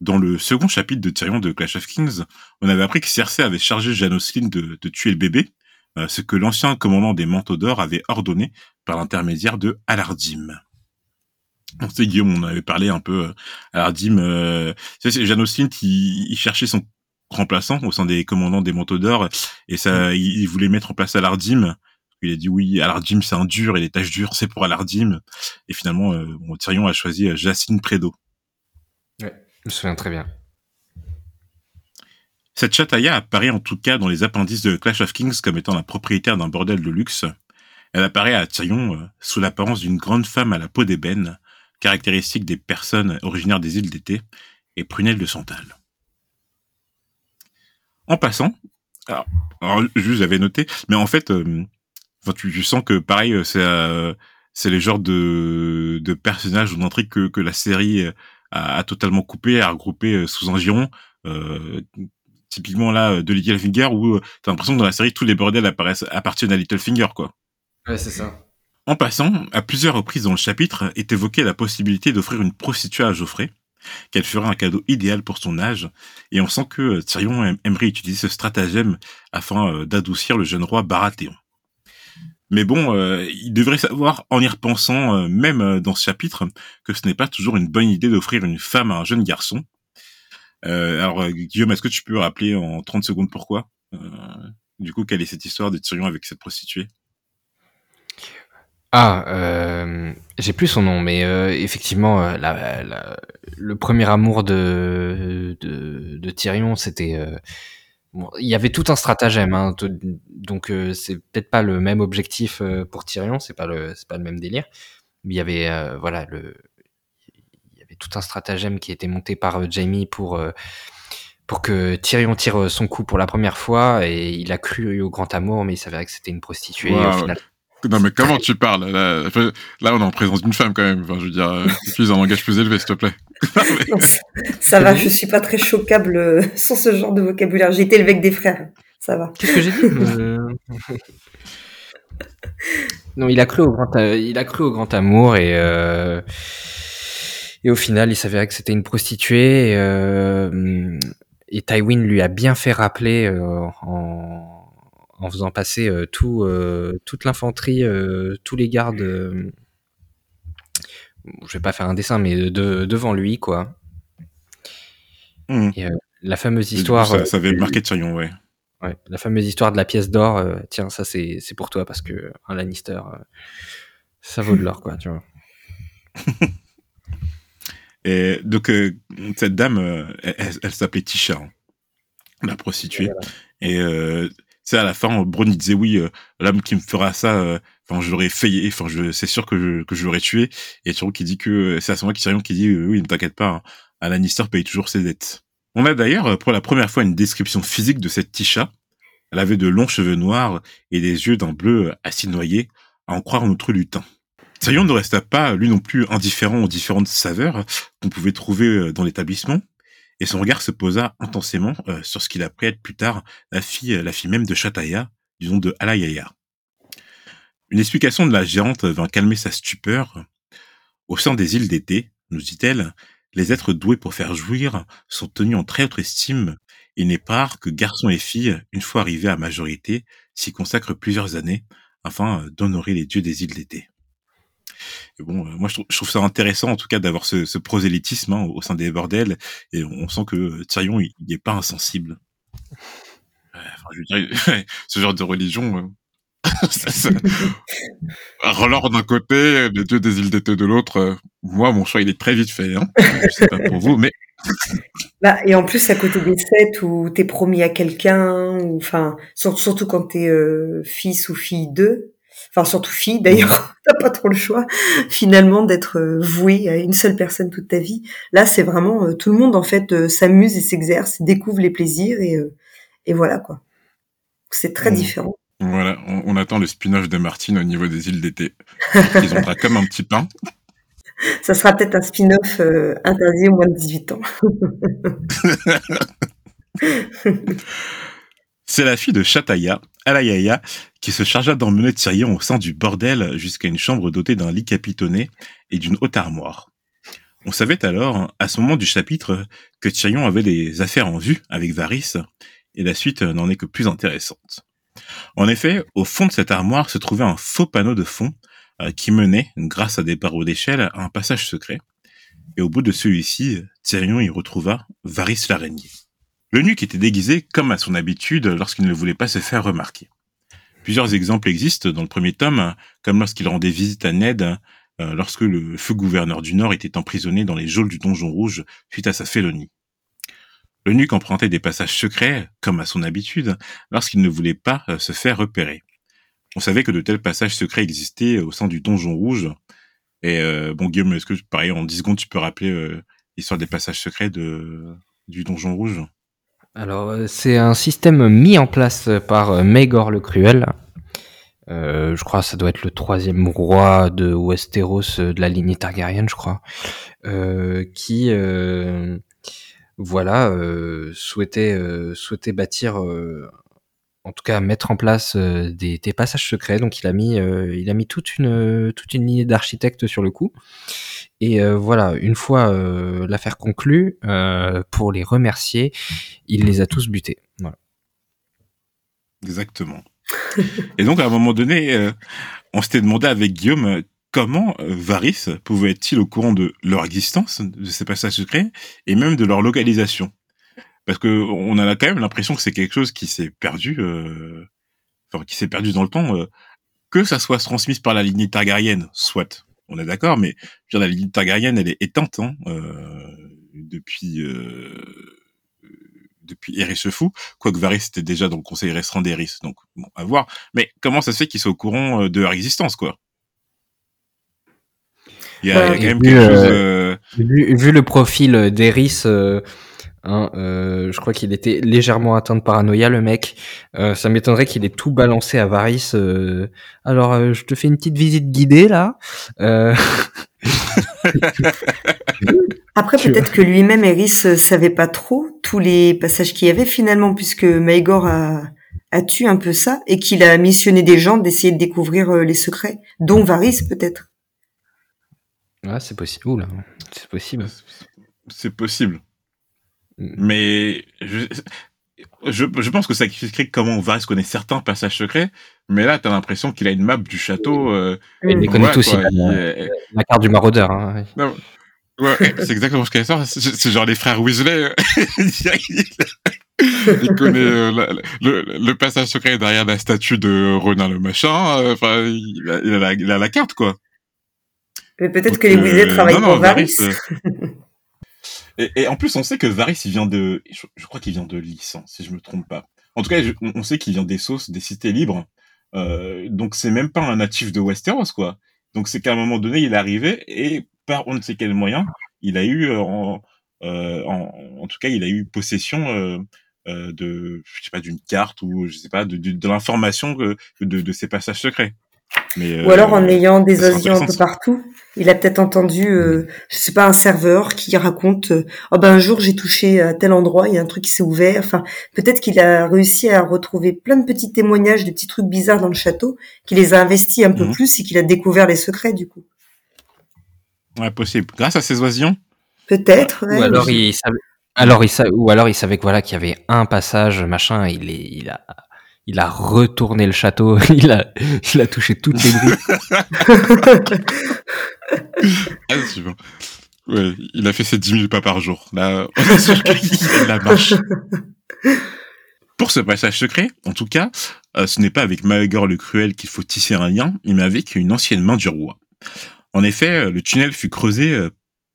Dans le second chapitre de Tyrion de Clash of Kings, on avait appris que Cersei avait chargé Janosline de, de tuer le bébé, euh, ce que l'ancien commandant des Manteaux d'Or avait ordonné par l'intermédiaire de Alardim. On sait Guillaume, on avait parlé un peu euh, Alardim. Euh, c'est Janosine qui cherchait son remplaçant au sein des commandants des Manteaux d'Or et ça, il, voulait mettre en place Alardim. Il a dit oui, Alardim c'est un dur et les tâches dures c'est pour Alardim. Et finalement, euh, Tyrion a choisi Jacine Prédo. Ouais, je me souviens très bien. Cette Chataya apparaît en tout cas dans les appendices de Clash of Kings comme étant la propriétaire d'un bordel de luxe. Elle apparaît à Tyrion euh, sous l'apparence d'une grande femme à la peau d'ébène, caractéristique des personnes originaires des îles d'été, et prunelle de santal. En passant, alors, alors juste j'avais noté, mais en fait, euh, tu, sens que pareil, euh, c'est euh, c'est les genres de, de personnages ou d'intrigues que, que la série a, a, totalement coupé, a regroupé sous un giron. Euh, typiquement là euh, de Littlefinger où euh, t'as l'impression que dans la série tous les bordels apparaissent appartiennent à Littlefinger quoi. Ouais c'est ça. En passant, à plusieurs reprises dans le chapitre est évoquée la possibilité d'offrir une prostituée à Geoffrey, qu'elle ferait un cadeau idéal pour son âge, et on sent que euh, Tyrion aimerait utiliser ce stratagème afin d'adoucir le jeune roi Baratheon. Mais bon, il devrait savoir, en y repensant, même dans ce chapitre, que ce n'est pas toujours une bonne idée d'offrir une femme à un jeune garçon, euh, alors, euh, Guillaume, est-ce que tu peux rappeler en 30 secondes pourquoi euh, Du coup, quelle est cette histoire de Tyrion avec cette prostituée? Ah, euh, j'ai plus son nom, mais euh, effectivement, la, la, le premier amour de, de, de Tyrion, c'était. Euh, bon, il y avait tout un stratagème, hein, donc c'est peut-être pas le même objectif pour Tyrion, c'est pas le, c'est pas le même délire, mais il y avait, voilà, le, tout un stratagème qui a été monté par euh, Jamie pour euh, pour que Tyrion tire euh, son coup pour la première fois et il a cru au grand amour mais il s'avérait que c'était une prostituée au final... Non mais comment tu parles là, là, on est en présence d'une femme quand même. Enfin, je veux dire, utilise un langage plus élevé s'il te plaît. ça va, je suis pas très choquable sur ce genre de vocabulaire. J'ai été le avec des frères, ça va. Qu'est-ce que j'ai dit Non, il a cru au grand, il a cru au grand amour et et au final, il s'avérait que c'était une prostituée. Et, euh, et Tywin lui a bien fait rappeler euh, en, en, faisant passer euh, tout, euh, toute l'infanterie, euh, tous les gardes. je vais pas faire un dessin, mais de, devant lui, quoi. Mmh. Et, la fameuse histoire. ça, ça, avait marqué Tyrion, ouais. Ouais, la fameuse histoire de la pièce d'or. tiens, ça c'est c'est pour toi parce que un Lannister, ça vaut de l'or, quoi, tu vois. Et donc, euh, cette dame, euh, elle, s'appelait Tisha, hein, la prostituée. Et euh, à la fin, Bron disait oui, euh, l'homme qui me fera ça, enfin, je l'aurais enfin, c'est sûr que je, que je l'aurais tué. Et Tyrion qui dit que c'est à ce moment Tyrion qui dit oui, ne t'inquiète pas, hein, Lannister paye toujours ses dettes. On a d'ailleurs pour la première fois une description physique de cette Tisha. Elle avait de longs cheveux noirs et des yeux d'un bleu assez noyé, à en croire notre lutin. Tyrion ne resta pas, lui non plus, indifférent aux différentes saveurs qu'on pouvait trouver euh, dans l'établissement, et son regard se posa intensément euh, sur ce qu'il apprit être plus tard la fille, la fille même de Chataya, du nom de Alayaya. Une explication de la géante vint calmer sa stupeur. Au sein des îles d'été, nous dit-elle, les êtres doués pour faire jouir sont tenus en très haute estime. Il n'est pas rare que garçons et filles, une fois arrivés à majorité, s'y consacrent plusieurs années afin euh, d'honorer les dieux des îles d'été. Bon, euh, moi je trouve, ça intéressant en tout cas d'avoir ce, prosélytisme hein, au sein des bordels et on sent que Tyrion il n'est pas insensible. ce genre de religion, euh, Relore d'un côté, les dieux des îles d'été de l'autre. Moi, mon choix, il est très vite fait. Hein. Je sais pas pour vous, mais. Bah, et en plus, à côté des sept où t'es promis à quelqu'un, ou enfin, surtout quand t'es euh, fils ou fille d'eux, enfin surtout fille d'ailleurs, t'as pas trop le choix finalement d'être euh, voué à une seule personne toute ta vie. Là, c'est vraiment euh, tout le monde en fait s'amuse et s'exerce, découvre les plaisirs et et voilà quoi. C'est très mmh. différent. Voilà, on, attend le spin-off de Martine au niveau des îles d'été. Ils ont comme un petit pain. Ça sera peut-être un spin-off euh, interdit au moins de 18 ans. C'est la fille de Chataya, Alayaya, qui se chargea d'emmener Tyrion au sein du bordel jusqu'à une chambre dotée d'un lit capitonné et d'une haute armoire. On savait alors, à ce moment du chapitre, que Tyrion avait des affaires en vue avec Varys, et la suite n'en est que plus intéressante. En effet, au fond de cette armoire se trouvait un faux panneau de fond euh, qui menait, grâce à des barreaux d'échelle, à un passage secret. Et au bout de celui-ci, Tyrion y retrouva Varys l'araignée. L'eunuque était déguisé comme à son habitude lorsqu'il ne voulait pas se faire remarquer. Plusieurs exemples existent dans le premier tome, comme lorsqu'il rendait visite à Ned, euh, lorsque le feu gouverneur du Nord était emprisonné dans les geôles du donjon rouge suite à sa félonie. L'eunuque empruntait des passages secrets, comme à son habitude, lorsqu'il ne voulait pas euh, se faire repérer. On savait que de tels passages secrets existaient au sein du donjon rouge. Et euh, bon, Guillaume, est-ce que, pareil, en 10 secondes, tu peux rappeler l'histoire des passages secrets du donjon rouge? Alors, c'est un système mis en place par Maegor le Cruel. je crois que ça doit être le troisième roi de Westeros de la lignée Targaryen, je crois, qui voilà, euh, souhaitait, euh, souhaitait bâtir, euh, en tout cas mettre en place des, des, passages secrets. Donc il a mis, mis toute une, toute lignée d'architectes sur le coup. Et voilà, une fois l'affaire conclue, pour les remercier, il les a tous butés. Exactement. Et donc à un moment donné, on s'était demandé avec Guillaume comment euh, Varys pouvait être-il au courant de leur existence, de ces passages secrets, et même de leur localisation Parce que on a quand même l'impression que c'est quelque chose qui s'est perdu, euh, enfin, qui s'est perdu dans le temps, euh, que ça soit transmis par la lignée targaryenne, soit, on est d'accord, mais la lignée targaryenne, elle est éteinte hein, depuis depuis Eris le Fou, quoique Varys était déjà dans le conseil restreint d'Eris, donc bon, à voir. Mais comment ça se fait qu'ils soient au courant de leur existence, quoi? Il y a, quand même quelque chose. Euh, vu, le profil d'Eris, euh, hein, euh, je crois qu'il était légèrement atteint de paranoïa, le mec. ça m'étonnerait qu'il ait tout balancé à Varys. alors, je te fais une petite visite guidée là. Après, peut-être que lui-même, Eris, savait pas trop tous les passages qu'il y avait finalement, puisque Maegor a, a tué un peu ça et qu'il a missionné des gens d'essayer de découvrir les secrets, dont Varys peut-être. Ouais, c'est possible. c'est possible. C'est possible. Mm. Mais je, je, pense que ça expliquerait comment Varys connaît certains passages secrets, mais là, t'as l'impression qu'il a une map du château. Euh, il connaît tous. La, carte du maraudeur. Hein, ouais. c'est exactement ce qu'elle sort. C'est genre les frères Weasley. il connaît euh, le, passage secret derrière la statue de Ronin le machin. Euh, enfin, il, a, il a la carte, quoi. Mais peut-être que les Weasley euh, travaillent pour Varys. Euh, et, en plus, on sait que Varys, il vient de, je, crois qu'il vient de Lys, hein, si je me trompe pas. En tout cas, on sait qu'il vient des sauces, des cités libres. Euh, donc c'est même pas un natif de Westeros, quoi. Donc c'est qu'à un moment donné, il est arrivé et par on ne sait quel moyen, il a eu, en, en, en, tout cas, il a eu possession de, je sais pas, d'une carte ou je sais pas, de, de, l'information de, de ces passages secrets. Mais, Ou alors en euh, ayant des oisions un peu partout. Il a peut-être entendu, euh, je sais pas, un serveur qui raconte, euh, oh ben un jour j'ai touché à tel endroit, il y a un truc qui s'est ouvert. Enfin, peut-être qu'il a réussi à retrouver plein de petits témoignages de petits trucs bizarres dans le château, qu'il les a investis un peu mhm. plus et qu'il a découvert les secrets du coup. Ouais, possible. Grâce à ces oisions. Peut-être. Ou alors il savait, alors il ou alors il savait que voilà qu'il y avait un passage machin, il est, il a il a retourné le château, il a, il a touché toutes les briques. ah, ouais, il a fait ses 10 000 pas par jour. Là, on la marche. Pour ce passage secret, en tout cas, euh, ce n'est pas avec Maegor le Cruel qu'il faut tisser un lien, mais avec une ancienne main du roi. En effet, le tunnel fut creusé euh,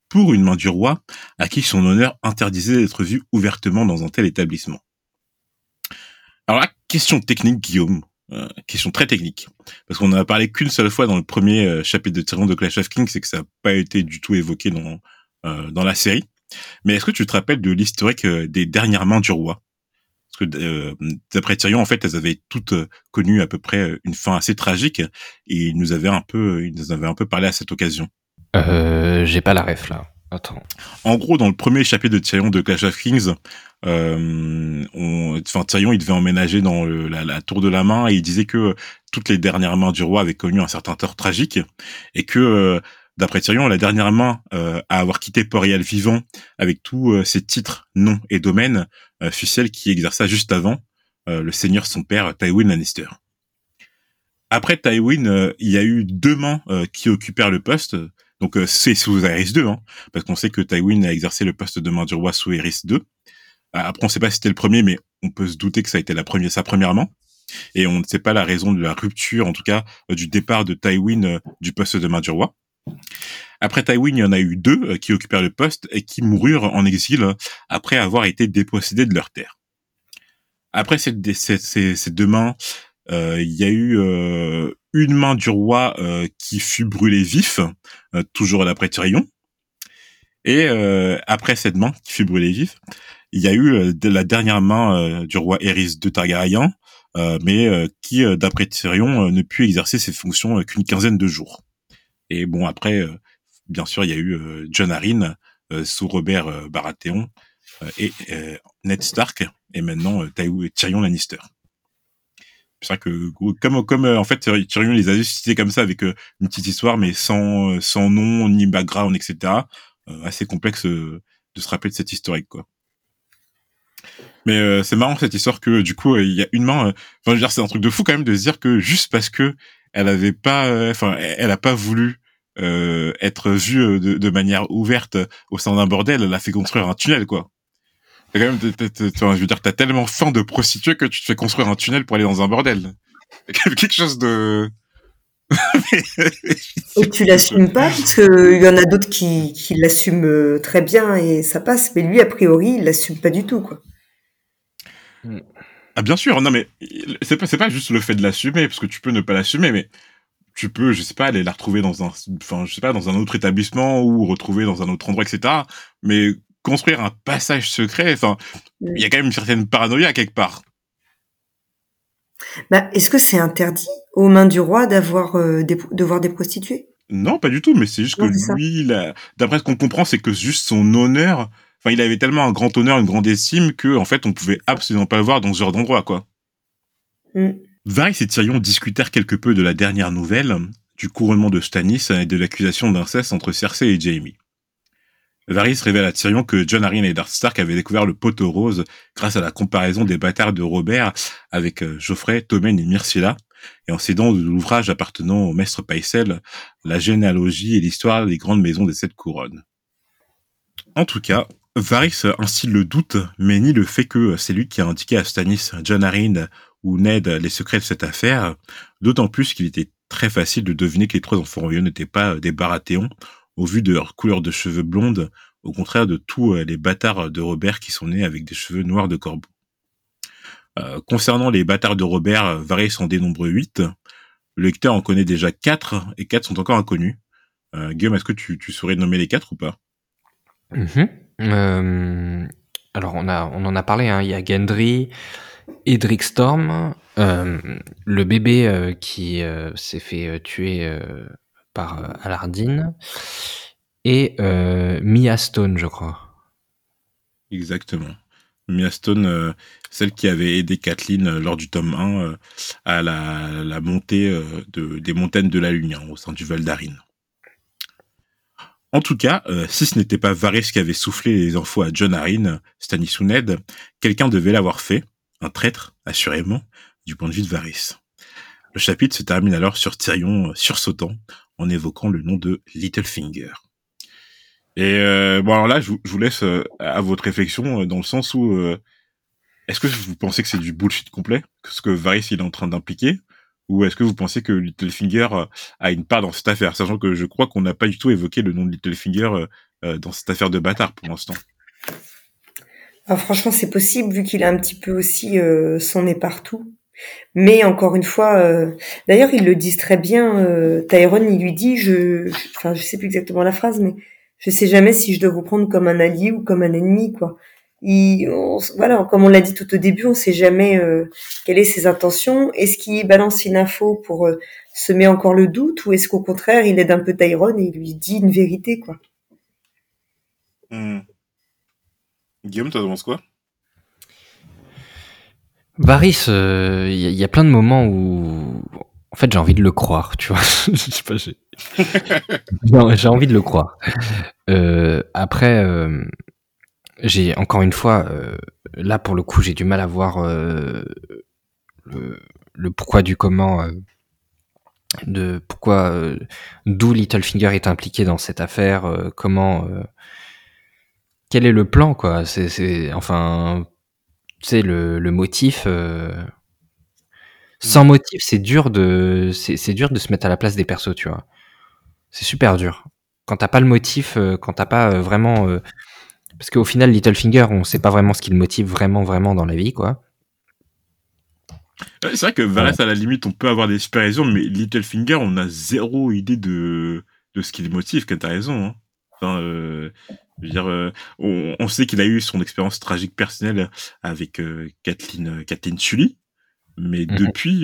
pour une main du roi, à qui son honneur interdisait d'être vu ouvertement dans un tel établissement. Alors là, question technique, Guillaume. Euh, question très technique. Parce qu'on a parlé qu'une seule fois dans le premier euh, chapitre de Tyrion de Clash of Kings, c'est que ça n'a pas été du tout évoqué dans, euh, dans la série. Mais est-ce que tu te rappelles de l'historique des dernières mains du roi? Parce que d'après Tyrion, en fait, elles avaient toutes connu à peu près une fin assez tragique, et il nous avait un peu, il nous avait un peu parlé à cette occasion. Euh, j'ai pas la ref là. En gros, dans le premier chapitre de Tyrion de Clash of Kings, euh, on, Tyrion, il devait emménager dans la, tour de la main et il disait que toutes les dernières mains du roi avaient connu un certain tort tragique et que euh, d'après Tyrion, la dernière main euh, à avoir quitté Port-Réal vivant avec tous ses titres, noms et domaines fut celle qui exerça juste avant le seigneur son père Tywin Lannister. Après Tywin, il y a eu deux mains qui occupèrent le poste. Donc c'est sous Aerys 2, hein, parce qu'on sait que Tywin a exercé le poste de main du roi sous Aerys 2. Après, on ne sait pas si c'était le premier, mais on peut se douter que ça a été la première, sa première main. Et on ne sait pas la raison de la rupture, en tout cas, euh, du départ de Tywin euh, du poste de main du roi. Après Tywin, il y en a eu deux euh, qui occupèrent le poste et qui moururent en exil après avoir été dépossédés de leur terre. Après ces, deux mains, il y a eu une main du roi qui fut brûlée vif, toujours d'après Tyrion. Et après cette main qui fut brûlée vif, il y a eu euh, la dernière main euh, du roi Eris de Targaryen, euh, mais qui, d'après Tyrion, ne put exercer ses fonctions qu'une quinzaine de jours. Et bon, après, bien sûr, il y a eu John Arryn sous Robert Baratheon et Ned Stark, et maintenant Tyrion Lannister. C'est vrai que comme comme en fait Tyrion les a cités comme ça avec une petite histoire mais sans sans nom ni background etc. assez complexe de se rappeler de cette historique quoi. Mais euh, c'est marrant cette histoire que du coup il y a une main. Euh, enfin, je veux dire, c'est un truc de fou quand même de se dire que juste parce que elle avait pas, euh, enfin, elle a pas voulu être vue de, de, manière ouverte au sein d'un bordel, elle a fait construire un tunnel quoi. Quand même, je veux dire, t'as tellement faim de prostituée que tu te fais construire un tunnel pour aller dans un bordel. Quelque chose de. et tu l'assumes pas parce qu'il y en a d'autres qui, qui l'assument très bien et ça passe, mais lui a priori il l'assume pas du tout quoi. Mm. Ah bien sûr, non mais c'est pas c'est pas juste le fait de l'assumer parce que tu peux ne pas l'assumer mais tu peux je sais pas aller la retrouver dans un enfin je sais pas dans un autre établissement ou retrouver dans un autre endroit etc. Mais construire un passage secret enfin il y a quand même une certaine paranoïa quelque part. Bah, est-ce que c'est interdit aux mains du roi d'avoir euh, des, de voir des prostituées? Non, pas du tout, mais c'est juste que lui, d'après ce qu'on comprend, c'est que juste son honneur Enfin, il avait tellement un grand honneur, une grande estime que, en fait, on pouvait absolument pas le voir dans ce genre d'endroit, quoi. Mm. Varys et Tyrion discutèrent quelque peu de la dernière nouvelle, du couronnement de Stannis et de l'accusation d'inceste entre Cersei et Jaime. Varys révèle à Tyrion que John Arryn et Darth Stark avaient découvert le poteau rose grâce à la comparaison des bâtards de Robert avec euh, Geoffrey, Tommen et Myrcella, et en cédant de l'ouvrage appartenant au maître Paisel, la généalogie et l'histoire des grandes maisons des sept couronnes. En tout cas, Varys instille le doute, mais ni le fait que c'est lui qui a indiqué à Stannis, John Arryn ou Ned les secrets de cette affaire, d'autant plus qu'il était très facile de deviner que les trois enfants royaux n'étaient pas des Baratheons, au vu de leur couleur de cheveux blondes, au contraire de tous les bâtards de Robert qui sont nés avec des cheveux noirs de corbeau. Euh, concernant les bâtards de Robert, Varys en dénombre huit. Le lecteur en connaît déjà quatre, et quatre sont encore inconnus. Euh, Guillaume, est-ce que tu, saurais nommer les quatre ou pas? Euh, alors on a, on en a parlé. Hein, il y a Gendry, Edric Storm, euh, le bébé euh, qui euh, s'est fait tuer par Alardine et Mia Stone, je crois. Exactement. Mia Stone, celle qui avait aidé Kathleen lors du tome 1 à la, montée de, des montagnes de la Lune hein, au sein du Val d'Arin. En tout cas, si ce n'était pas Varys qui avait soufflé les infos à John Arryn, Stannis Ned, quelqu'un devait l'avoir fait, un traître, assurément, du point de vue de Varys. Le chapitre se termine alors sur Tyrion sursautant en évoquant le nom de Littlefinger. Et euh, bon alors là, je, vous laisse euh, à votre réflexion euh, dans le sens où est-ce que vous pensez que c'est du bullshit complet, ce que Varys il est en train d'impliquer, ou est-ce que vous pensez que Littlefinger a une part dans cette affaire, sachant que je crois qu'on n'a pas du tout évoqué le nom de Littlefinger dans cette affaire de bâtard pour l'instant. Ah, franchement, c'est possible vu qu'il a un petit peu aussi son nez partout. Mais encore une fois, euh, d'ailleurs, ils le disent très bien. Euh, Tyrone, il lui dit, je, enfin, je sais plus exactement la phrase, mais je sais jamais si je dois vous prendre comme un allié ou comme un ennemi, quoi. Il, voilà, comme on l'a dit tout au début, on sait jamais euh, quelles est ses intentions. Est-ce qu'il balance une info pour euh, semer encore le doute, ou est-ce qu'au contraire, il aide un peu Tyrone et il lui dit une vérité, quoi? Hmm. Guillaume, tu penses quoi? Varys, il euh, y, a plein de moments où, en fait, j'ai envie de le croire, tu vois. Pas, j'ai... j'ai envie de le croire. Euh, après, euh, j'ai encore une fois, là pour le coup, j'ai du mal à voir le, le, pourquoi du comment, de pourquoi, d'où Littlefinger est impliqué dans cette affaire, comment, quel est le plan, quoi. C'est, c'est, enfin, tu sais, le, le motif. Euh, sans motif, c'est dur de, c'est dur de se mettre à la place des persos, tu vois. C'est super dur. Quand t'as pas le motif, euh, quand t'as pas euh, vraiment, parce qu'au final, Littlefinger, on sait pas vraiment ce qui le motive vraiment, vraiment dans la vie, quoi. c'est vrai que Varys, à la limite, on peut avoir des super raisons, mais Littlefinger, on a zéro idée de, de ce qui le motive, quand t'as raison. Hein. Enfin, je veux dire, euh, on, sait qu'il a eu son expérience tragique personnelle avec euh, Kathleen, euh, Kathleen Tully, mais mhm. depuis,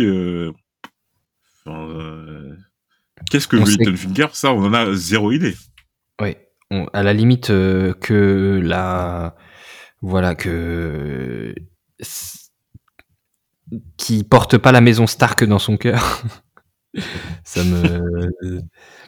qu'est-ce que Littlefinger Ça, on en a zéro idée. Oui, à la limite que la, voilà que qui porte pas la maison Stark dans son cœur. ça me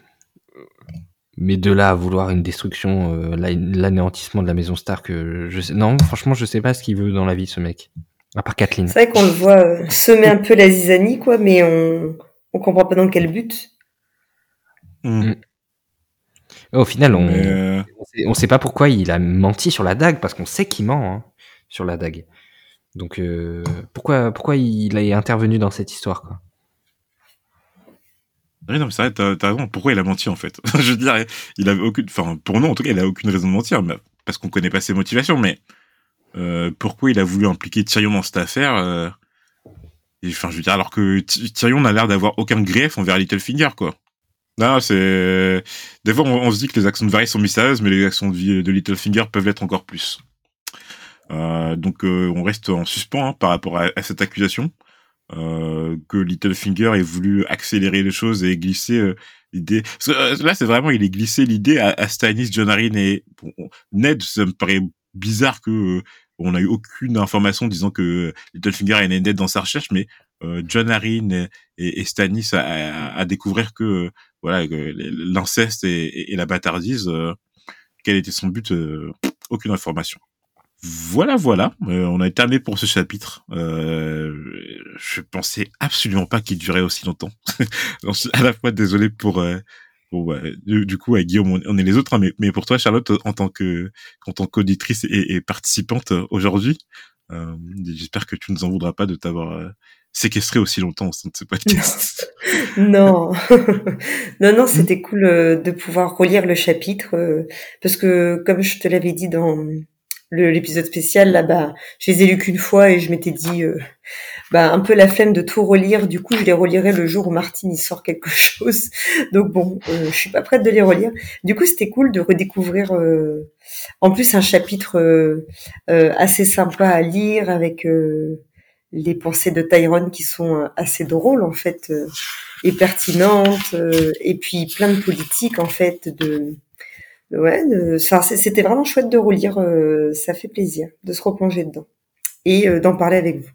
mais de là à vouloir une destruction, euh, l'anéantissement de la maison Stark, euh, je sais... non, franchement, je sais pas ce qu'il veut dans la vie, ce mec. À part Kathleen. C'est vrai qu'on le voit euh, semer un peu la zizanie, quoi, mais on, on comprend pas dans quel but. Hmm. Au final, on, on, sait, pas pourquoi il a menti sur la dague, parce qu'on sait qu'il ment hein, sur la dague. Donc, pourquoi, pourquoi il est intervenu dans cette histoire, quoi? Non, mais c'est vrai, t'as, raison. Pourquoi il a menti, en fait? Je veux dire, il avait aucune. Enfin, pour nous, en tout cas, il a aucune raison de mentir, parce qu'on connaît pas ses motivations, mais euh, pourquoi il a voulu impliquer Tyrion dans cette affaire euh, Enfin, je veux dire, alors que Tyrion n'a l'air d'avoir aucun grief envers Littlefinger, quoi. Non, c'est. Des fois, on, se dit que les actions de Varys sont mystérieuses, mais les actions de, de Littlefinger peuvent l'être encore plus. Euh, donc, on reste en suspens hein, par rapport à cette accusation. Euh, que Littlefinger ait voulu accélérer les choses et glisser euh, l'idée. Euh, là, c'est vraiment, il est glissé l'idée à, à Stannis, John Arryn et Ned. Ça me paraît bizarre que on a eu aucune information disant que Littlefinger a Ned dans sa recherche, mais John Arryn et, et Stannis à, découvrir que voilà l'inceste et, la bâtardise, quel était son but Aucune information. Voilà, voilà. Euh, on a terminé pour ce chapitre. Euh, je pensais absolument pas qu'il durait aussi longtemps. à la fois désolé pour. Euh, du, coup, Guillaume, on, est les autres, hein, mais, mais pour toi, Charlotte, en tant que en tant qu'auditrice et, participante aujourd'hui, euh, j'espère que tu ne nous en voudras pas de t'avoir séquestré aussi longtemps au sein de ce podcast. non, non, non, c'était cool de pouvoir relire le chapitre parce que, comme je te l'avais dit dans l'épisode spécial là bah je les ai lus qu'une fois et je m'étais dit euh, bah un peu la flemme de tout relire. Du coup je les relirai le jour où Martine y sort quelque chose. Donc bon euh, je suis pas prête de les relire. Du coup c'était cool de redécouvrir euh, en plus un chapitre euh, assez sympa à lire avec les pensées de Tyrone qui sont assez drôles en fait et pertinentes et puis plein de politiques en fait de ouais, c'était vraiment chouette de relire. Euh, ça fait plaisir de se replonger dedans et euh, d'en parler avec vous.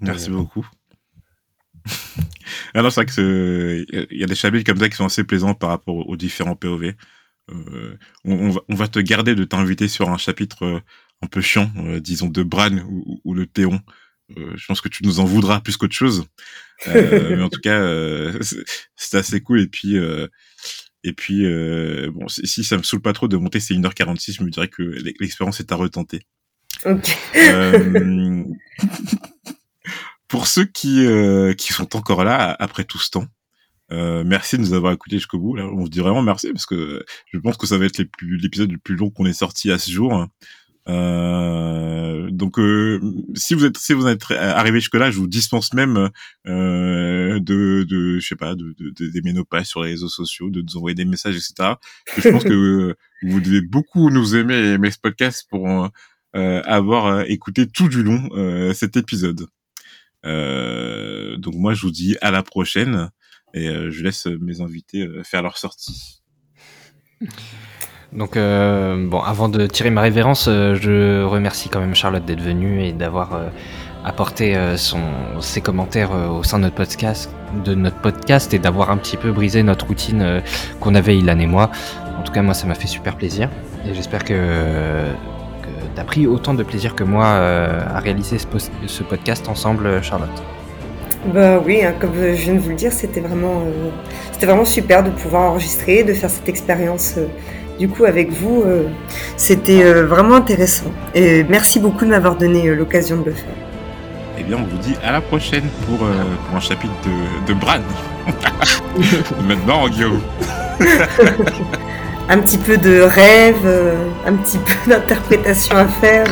Merci beaucoup. Alors c'est vrai que il y a des chapitres comme ça qui sont assez plaisants par rapport aux différents POV. Euh, on, va, te garder de t'inviter sur un chapitre un peu chiant, disons de Bran ou, ou le Théon. je pense que tu nous en voudras plus qu'autre chose. mais en tout cas, c'est assez cool. Et puis, et puis, euh, bon, si, ça me saoule pas trop de monter, c'est 1h46, je me dirais que l'expérience est à retenter. Ok. Euh, pour ceux qui, euh, qui sont encore là après tout ce temps, merci de nous avoir écoutés jusqu'au bout. Là, on vous dit vraiment merci parce que je pense que ça va être l'épisode le plus long qu'on ait sorti à ce jour. Euh, donc, euh, si vous êtes si vous êtes arrivé jusque là, je vous dispense même euh, de, de je sais pas, de d'aimer nos pages sur les réseaux sociaux, de nous envoyer des messages, etc. je pense que vous devez beaucoup nous aimer et aimer ce podcast pour euh, avoir écouté tout du long cet épisode. donc moi, je vous dis à la prochaine et je laisse mes invités faire leur sortie. Donc, euh, bon, avant de tirer ma révérence, euh, je remercie quand même Charlotte d'être venue et d'avoir euh, apporté ses commentaires au sein de notre podcast, de notre podcast et d'avoir un petit peu brisé notre routine qu'on avait Ilan et moi. En tout cas, moi, ça m'a fait super plaisir et j'espère que, que tu as pris autant de plaisir que moi à réaliser ce, ce, podcast ensemble, Charlotte. Bah oui, hein, comme je viens de vous le dire, c'était vraiment, c'était vraiment super de pouvoir enregistrer, de faire cette expérience du coup avec vous. Euh, c'était euh, vraiment intéressant. Et merci beaucoup de m'avoir donné euh, l'occasion de le faire. Eh bien, on vous dit à la prochaine pour, pour un chapitre de, de Bran. Maintenant, Guillaume. un petit peu de rêve, un petit peu d'interprétation à faire.